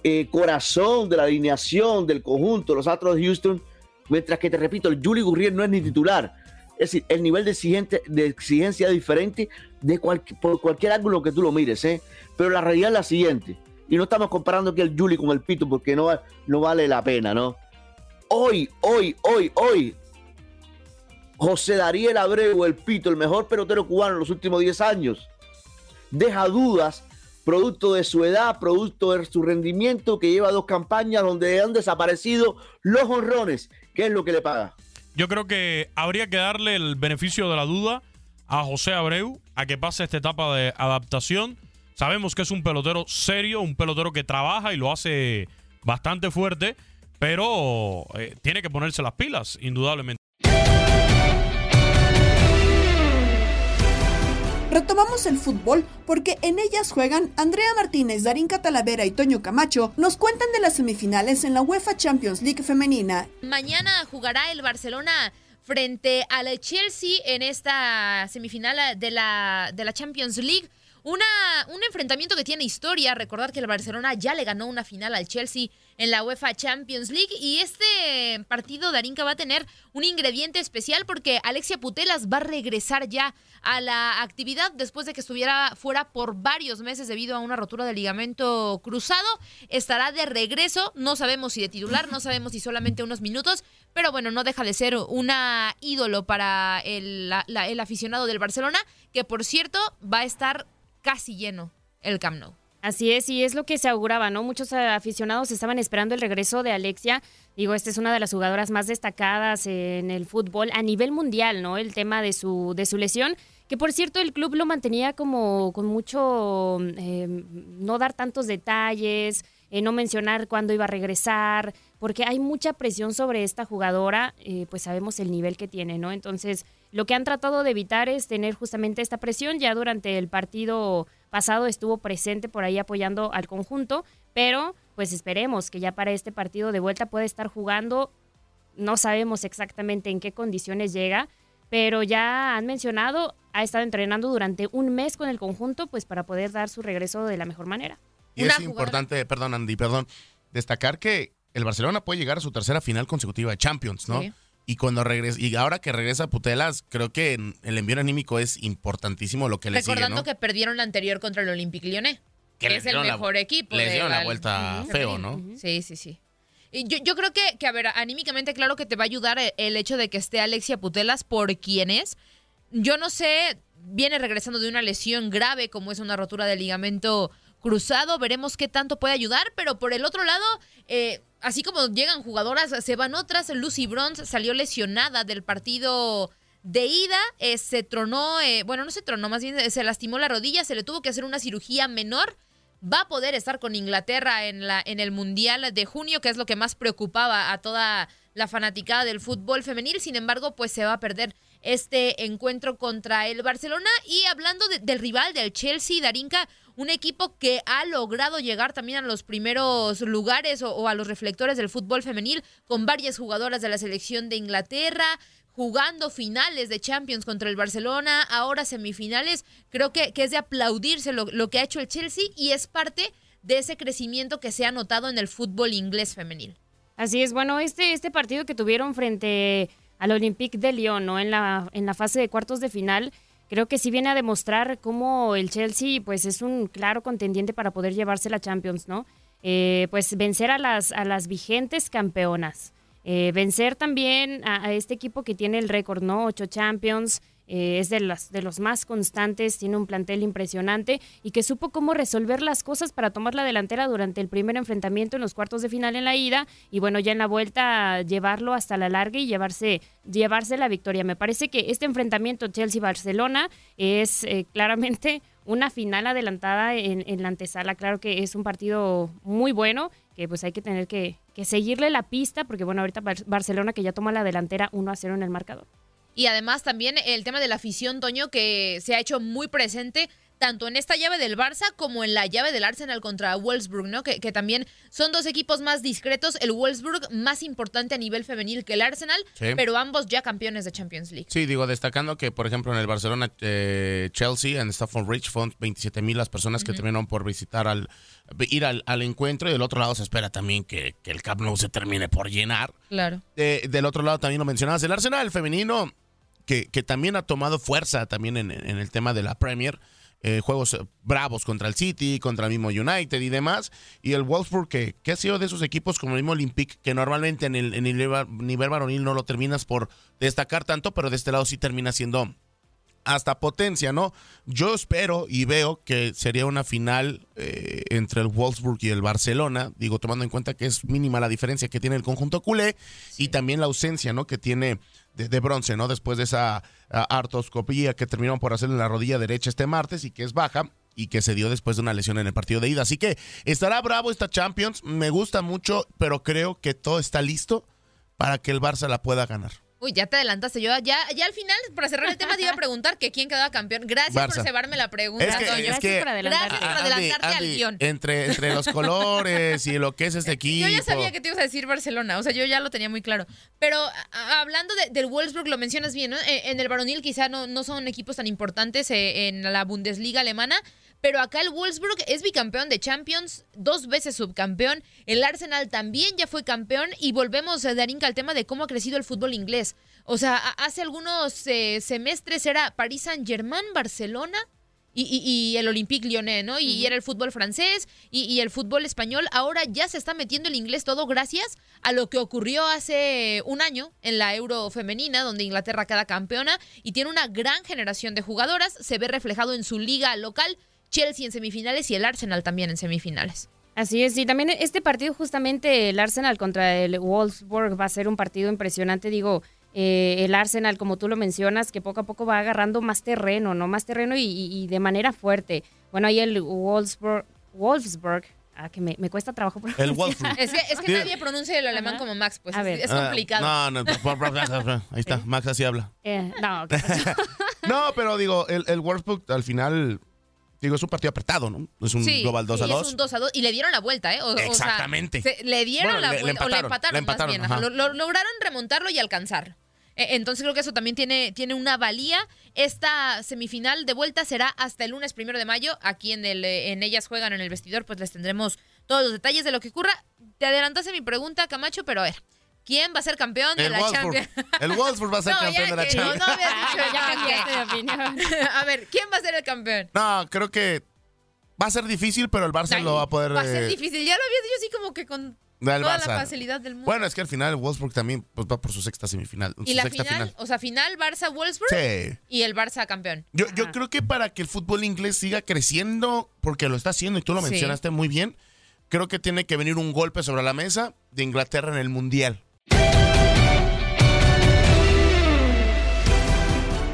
eh, corazón de la alineación del conjunto, los Astros de Houston, mientras que te repito, el Juli Gurriel no es ni titular. Es decir, el nivel de, exigente, de exigencia es diferente de por cualquier ángulo que tú lo mires, ¿eh? Pero la realidad es la siguiente. Y no estamos comparando aquí el Juli con el Pito porque no, no vale la pena, ¿no? Hoy, hoy, hoy, hoy, José Dariel Abreu, el Pito, el mejor pelotero cubano en los últimos 10 años, deja dudas producto de su edad, producto de su rendimiento, que lleva dos campañas donde han desaparecido los honrones. ¿Qué es lo que le paga? Yo creo que habría que darle el beneficio de la duda a José Abreu a que pase esta etapa de adaptación. Sabemos que es un pelotero serio, un pelotero que trabaja y lo hace bastante fuerte, pero eh, tiene que ponerse las pilas, indudablemente. Retomamos el fútbol porque en ellas juegan Andrea Martínez, Darín Catalavera y Toño Camacho. Nos cuentan de las semifinales en la UEFA Champions League femenina. Mañana jugará el Barcelona frente al Chelsea en esta semifinal de la, de la Champions League. Una, un enfrentamiento que tiene historia. Recordar que el Barcelona ya le ganó una final al Chelsea en la UEFA Champions League. Y este partido, Darinka, va a tener un ingrediente especial porque Alexia Putelas va a regresar ya a la actividad después de que estuviera fuera por varios meses debido a una rotura de ligamento cruzado. Estará de regreso. No sabemos si de titular, no sabemos si solamente unos minutos. Pero bueno, no deja de ser una ídolo para el, el aficionado del Barcelona, que por cierto va a estar casi lleno el Camp Nou. Así es, y es lo que se auguraba, ¿no? Muchos aficionados estaban esperando el regreso de Alexia. Digo, esta es una de las jugadoras más destacadas en el fútbol a nivel mundial, ¿no? El tema de su, de su lesión, que por cierto el club lo mantenía como con mucho, eh, no dar tantos detalles, eh, no mencionar cuándo iba a regresar, porque hay mucha presión sobre esta jugadora, eh, pues sabemos el nivel que tiene, ¿no? Entonces, lo que han tratado de evitar es tener justamente esta presión. Ya durante el partido pasado estuvo presente por ahí apoyando al conjunto, pero pues esperemos que ya para este partido de vuelta pueda estar jugando. No sabemos exactamente en qué condiciones llega, pero ya han mencionado, ha estado entrenando durante un mes con el conjunto, pues para poder dar su regreso de la mejor manera. Y es importante, perdón Andy, perdón, destacar que el Barcelona puede llegar a su tercera final consecutiva de Champions, ¿no? Y cuando regresa, y ahora que regresa Putelas, creo que el envío anímico es importantísimo lo que le sigue, Recordando que perdieron la anterior contra el Olympique Lyonnais, que, es el mejor equipo. Les dieron la, vuelta feo, ¿no? Sí, sí, sí. Y yo, yo creo que, que, a ver, anímicamente claro que te va a ayudar el hecho de que esté Alexia Putelas por quién es. Yo no sé, viene regresando de una lesión grave como es una rotura de ligamento cruzado, veremos qué tanto puede ayudar, pero por el otro lado, eh, así como llegan jugadoras, se van otras. Lucy Bronze salió lesionada del partido de ida, eh, se tronó, eh, bueno, no se tronó, más bien se lastimó la rodilla, se le tuvo que hacer una cirugía menor. Va a poder estar con Inglaterra en, la, en el Mundial de junio, que es lo que más preocupaba a toda la fanaticada del fútbol femenil. Sin embargo, pues se va a perder este encuentro contra el Barcelona. Y hablando del rival, del Chelsea, Darinka, un equipo que ha logrado llegar también a los primeros lugares o, a los reflectores del fútbol femenil con varias jugadoras de la selección de Inglaterra, jugando finales de Champions contra el Barcelona, ahora semifinales. Creo que, que es de aplaudirse lo, lo, que ha hecho el Chelsea y es parte de ese crecimiento que se ha notado en el fútbol inglés femenil. Así es, bueno, este, este partido que tuvieron frente al Olympique de Lyon, ¿no? En la, en la fase de cuartos de final, creo que sí viene a demostrar cómo el Chelsea pues es un claro contendiente para poder llevarse la Champions, ¿no? Eh, pues vencer a las, a las vigentes campeonas. Eh, vencer también a, a, este equipo que tiene el récord, ¿no? Ocho Champions, eh, es de, las, de los más constantes, tiene un plantel impresionante y que supo cómo resolver las cosas para tomar la delantera durante el primer enfrentamiento en los cuartos de final en la ida y bueno, ya en la vuelta llevarlo hasta la larga y llevarse, llevarse la victoria. Me parece que este enfrentamiento Chelsea-Barcelona es eh, claramente una final adelantada en, la antesala. Claro que es un partido muy bueno, que pues hay que tener que, que seguirle la pista, porque bueno, ahorita Barcelona que ya toma la delantera 1 a 0 en el marcador. Y además también el tema de la afición, Toño, que se ha hecho muy presente tanto en esta llave del Barça como en la llave del Arsenal contra Wolfsburg, ¿no? Que, que también son dos equipos más discretos. El Wolfsburg más importante a nivel femenil que el Arsenal, Sí. pero ambos ya campeones de Champions League. Sí, digo, destacando que, por ejemplo, en el Barcelona eh, Chelsea, en Stafford Bridge, fueron 27 mil las personas que terminaron por visitar al ir al, al encuentro y del otro lado se espera también que, que el Camp Nou se termine por llenar. Claro. Eh, del otro lado también lo mencionabas, el Arsenal femenino, que, que también ha tomado fuerza también en, en el tema de la Premier. Eh, juegos eh, bravos contra el City, contra el mismo United y demás. Y el Wolfsburg, que, que ha sido de esos equipos como el mismo Olympique, que normalmente en el, en el nivel, nivel varonil no lo terminas por destacar tanto, pero de este lado sí termina siendo hasta potencia, ¿no? Yo espero y veo que sería una final eh, entre el Wolfsburg y el Barcelona, digo, tomando en cuenta que es mínima la diferencia que tiene el conjunto culé y también la ausencia, ¿no? Que tiene de, bronce, ¿no? Después de esa artroscopía que terminaron por hacer en la rodilla derecha este martes y que es baja y que se dio después de una lesión en el partido de ida. Así que estará bravo esta Champions, me gusta mucho, pero creo que todo está listo para que el Barça la pueda ganar. Uy, ya te adelantaste. Yo ya, ya al final, para cerrar el tema, te iba a preguntar que quién quedaba campeón. Gracias Barça. por cebarme la pregunta, Es que- Toño. es Gracias por adelantarte, Gracias por Andy, adelantarte Andy, al guion. Entre, entre los colores y lo que es este equipo. Yo ya sabía que te ibas a decir Barcelona, o sea, yo ya lo tenía muy claro. Pero a- hablando de- del Wolfsburg, lo mencionas bien, ¿no? Eh, En el varonil quizá no, no son equipos tan importantes eh, en la Bundesliga alemana, pero acá el Wolfsburg es bicampeón de Champions, dos veces subcampeón. El Arsenal también ya fue campeón y volvemos, eh, Darinka, al tema de cómo ha crecido el fútbol inglés. O sea, hace algunos eh, semestres era París Saint-Germain, Barcelona. Y, y- y el Olympique Lyonnais, ¿no? Y, y era el fútbol francés y, y el fútbol español. Ahora ya se está metiendo el inglés todo gracias a lo que ocurrió hace un año en la Euro femenina, donde Inglaterra queda campeona y tiene una gran generación de jugadoras. Se ve reflejado en su liga local, Chelsea en semifinales y el Arsenal también en semifinales. Así es, y también este partido justamente el Arsenal contra el Wolfsburg va a ser un partido impresionante, digo, eh, el Arsenal, como tú lo mencionas, que poco a poco va agarrando más terreno, ¿no? Más terreno y, y- y de manera fuerte. Bueno, ahí el Wolfsburg, Wolfsburg ah, que me, me cuesta trabajo pronunciar. El Wolfsburg. Es que, es nadie pronuncia el alemán como Max, pues A es, ver. es Ah, complicado. no, no, ahí está, Max así habla. Eh, no. No, pero digo, el, el Wolfsburg al final, digo, es un partido apretado, ¿no? Es un Sí, global 2 a sí, 2. Es un 2 a 2 y le dieron la vuelta, ¿eh? O- o sea, Exactamente. se- le dieron Bueno, la le- le vuelta, o le empataron, empataron, le empataron, más bien. Lo, lo- lograron remontarlo y alcanzar. Eh, Entonces creo que eso también tiene, tiene una valía. Esta semifinal de vuelta será hasta el lunes primero de mayo. Aquí en el eh, en ellas juegan en el vestidor, pues les tendremos todos los detalles de lo que ocurra. Te adelantaste mi pregunta, Camacho, pero a ver, ¿quién va a ser campeón de El la Wolfsburg. Champions? El Wolfsburg va a ser No, campeón ya de la que- no, Champions. no habías dicho el Ya campeón. cambiaste de opinión. A ver, ¿quién va a ser el campeón? No, creo que va a ser difícil, pero el Barça Ay, lo va a poder. Va a ser eh, difícil. Ya lo habías dicho así como que con toda Barça. la facilidad del mundo. Bueno, es que al final el Wolfsburg también pues, va por su sexta semifinal. y su la sexta final, o sea, final Barça-Wolfsburg Sí. y el Barça campeón. Yo, yo creo que para que el fútbol inglés siga creciendo, porque lo está haciendo y tú lo Sí. mencionaste muy bien, creo que tiene que venir un golpe sobre la mesa de Inglaterra en el Mundial.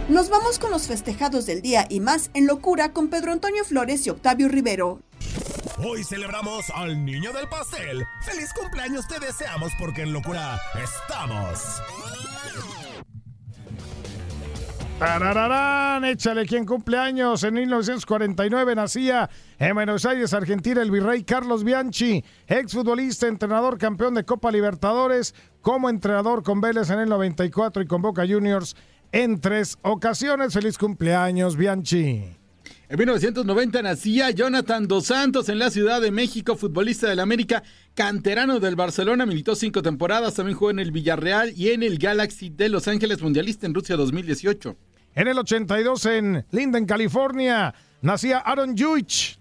Nos vamos con los festejados del día y más en locura con Pedro Antonio Flores y Octavio Rivero. Hoy celebramos al niño del pastel. ¡Feliz cumpleaños te deseamos porque en locura estamos! Tarararán, échale quien cumpleaños. En 1949 nacía en Buenos Aires, Argentina, el virrey Carlos Bianchi, exfutbolista, entrenador, campeón de Copa Libertadores, como entrenador con Vélez en el 94 y con Boca Juniors en tres ocasiones. Feliz cumpleaños, Bianchi. En 1990 nacía Jonathan Dos Santos en la Ciudad de México, futbolista del América, canterano del Barcelona, militó cinco temporadas, también jugó en el Villarreal y en el Galaxy de Los Ángeles, mundialista en Rusia 2018. En el 82 en Linden, California, nacía Aaron Judge,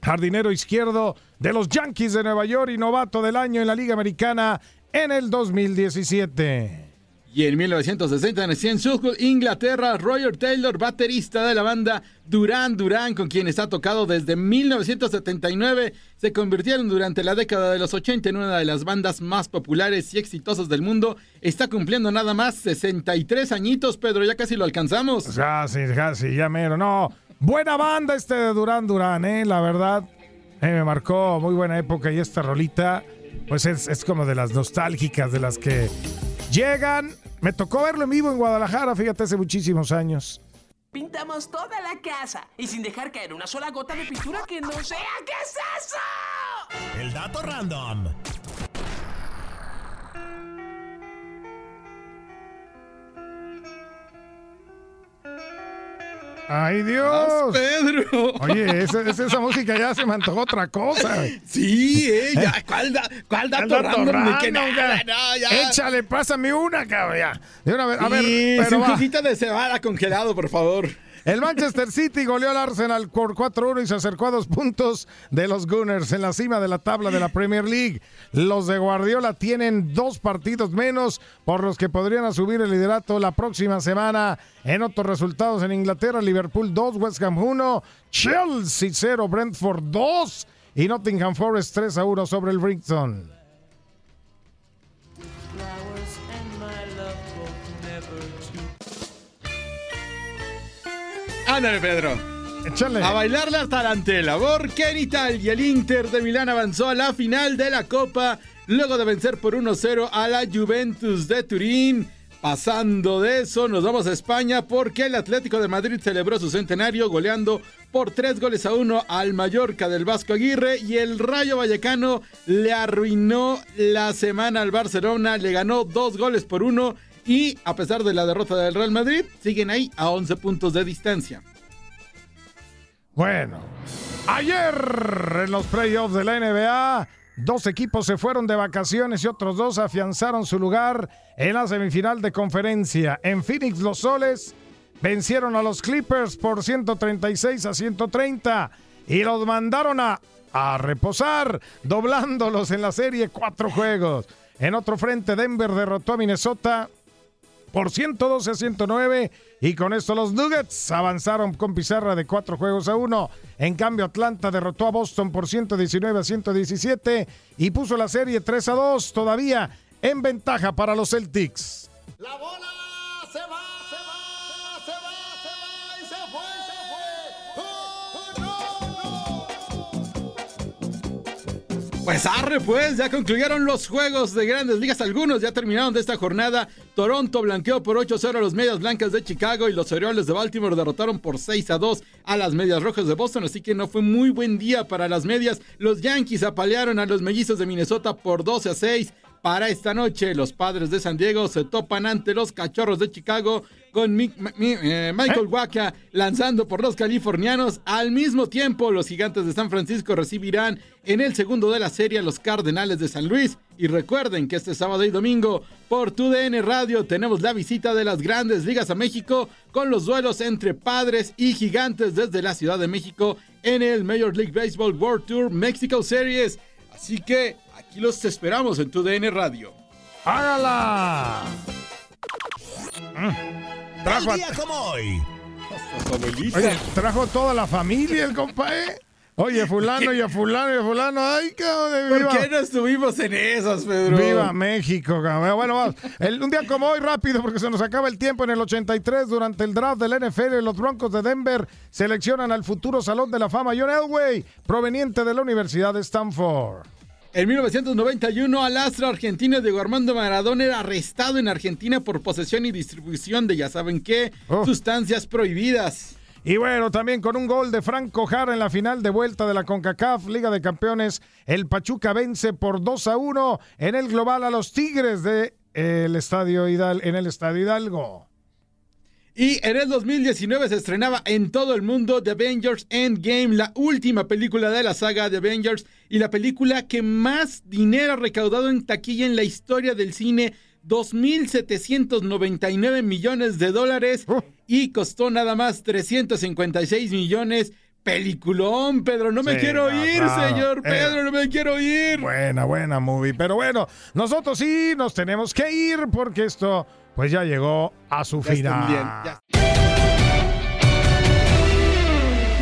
jardinero izquierdo de los Yankees de Nueva York y novato del año en la Liga Americana en el 2017. Y en 1960 nació en Suffolk, Inglaterra, Roger Taylor, baterista de la banda Duran Duran, con quien está tocado desde 1979. Se convirtieron durante la década de los 80 en una de las bandas más populares y exitosas del mundo. Está cumpliendo nada más 63 añitos, Pedro, ya casi lo alcanzamos. Casi, casi, ya mero. No, buena banda este de Durán Durán, ¿eh? La verdad, eh, me marcó muy buena época y esta rolita, pues es, es como de las nostálgicas, de las que llegan. Me tocó verlo en vivo en Guadalajara, fíjate, hace muchísimos años. Pintamos toda la casa y sin dejar caer una sola gota de pintura que no sea. ¿Qué es eso? El dato random. ¡Ay, Dios! Pedro! Oye, esa, esa, música ya se me antojó otra cosa. Sí, eh, ya, ¿cuál, da, cuál dato, El dato random? Que nada, no, ya. Échale, pásame una, cabrón, ya. De una vez, a ver, pero va. juguito de cebada congelado, por favor. El Manchester City goleó al Arsenal por 4-1 y se acercó a dos puntos de los Gunners en la cima de la tabla de la Premier League. Los de Guardiola tienen dos partidos menos por los que podrían asumir el liderato la próxima semana. En otros resultados en Inglaterra, Liverpool 2, West Ham 1, Chelsea 0, Brentford 2 y Nottingham Forest 3 a 1 sobre el Brighton. Ándale, Pedro. Échale. A bailar la tarantela, porque en Italia el Inter de Milán avanzó a la final de la Copa luego de vencer por 1-0 a la Juventus de Turín. Pasando de eso, nos vamos a España porque el Atlético de Madrid celebró su centenario goleando por 3 goles a 1 al Mallorca del Vasco Aguirre y el Rayo Vallecano le arruinó la semana al Barcelona, le ganó 2 goles por 1 y a pesar de la derrota del Real Madrid, siguen ahí a 11 puntos de distancia. Bueno, ayer en los playoffs de la NBA, dos equipos se fueron de vacaciones y otros dos afianzaron su lugar en la semifinal de conferencia. En Phoenix, los Soles vencieron a los Clippers por 136 a 130 y los mandaron a, a reposar, doblándolos en la serie cuatro juegos. En otro frente, Denver derrotó a Minnesota por 112 a 109 y con esto los Nuggets avanzaron con pizarra de cuatro juegos a uno. En cambio Atlanta derrotó a Boston por 119 a 117 y puso la serie 3 a 2 todavía en ventaja para los Celtics. La bola Pues arre, pues, ya concluyeron los juegos de grandes ligas. Algunos ya terminaron de esta jornada. Toronto blanqueó por 8-0 a los Medias Blancas de Chicago y los Orioles de Baltimore derrotaron por 6-2 a las Medias Rojas de Boston. Así que no fue muy buen día para las medias. Los Yankees apalearon a los Mellizos de Minnesota por 12-6. Para esta noche, los padres de San Diego se topan ante los cachorros de Chicago con Mi- Mi- eh, Michael Waka lanzando por los californianos. Al mismo tiempo, los gigantes de San Francisco recibirán en el segundo de la serie a los Cardenales de San Luis. Y recuerden que este sábado y domingo por TUDN Radio tenemos la visita de las grandes ligas a México con los duelos entre padres y gigantes desde la Ciudad de México en el Major League Baseball World Tour Mexico Series. Así que aquí los esperamos en TUDN Radio. ¡Hágala! Trajo día como hoy. Oye, trajo toda la familia el compadre. Oye, fulano y a fulano y a fulano. Ay, cabrón. ¿Por viva- qué no estuvimos en esas, Pedro? Viva México, cabrón. Bueno, vamos. El- un día como hoy, rápido, porque se nos acaba el tiempo. En el 83, durante el draft del NFL, los Broncos de Denver seleccionan al futuro Salón de la Fama John Elway, proveniente de la Universidad de Stanford. En 1991, al astro argentino Diego Armando Maradona era arrestado en Argentina por posesión y distribución de ya saben qué, sustancias prohibidas. Y bueno, también con un gol de Franco Jara en la final de vuelta de la CONCACAF Liga de Campeones, el Pachuca vence por 2 a 1 en el global a los Tigres de el estadio Hidal- en el Estadio Hidalgo. Y en el 2019 se estrenaba en todo el mundo The Avengers Endgame, la última película de la saga The Avengers y la película que más dinero ha recaudado en taquilla en la historia del cine, 2.799 millones de dólares y costó nada más 356 millones. Peliculón, Pedro, no me Sí, quiero no, ir, señor Eh, Pedro, no me quiero ir. Buena, buena movie. Pero bueno, nosotros sí nos tenemos que ir porque esto pues ya llegó a su Ya final. bien, ya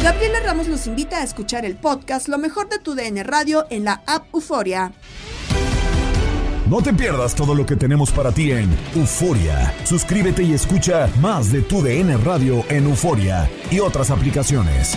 Gabriela Ramos los invita a escuchar el podcast Lo mejor de tu DN Radio en la app Euforia. No te pierdas todo lo que tenemos para ti en Euforia. Suscríbete y escucha más de tu DN Radio en Euforia y otras aplicaciones.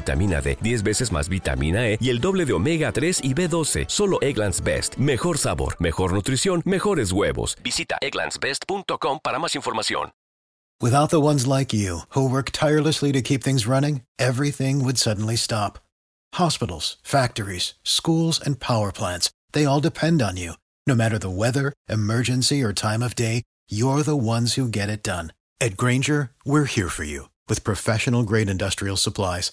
vitamina D, 10 veces más vitamina E y el doble de omega 3 y B12. Solo Egglands Best. Mejor sabor, mejor nutrición, mejores huevos. Visita egglandsbest.com para más información. Without the ones like you, who work tirelessly to keep things running, everything would suddenly stop. Hospitals, factories, schools, and power plants, they all depend on you. No matter the weather, emergency, or time of day, you're the ones who get it done. At Granger, we're here for you with professional grade industrial supplies.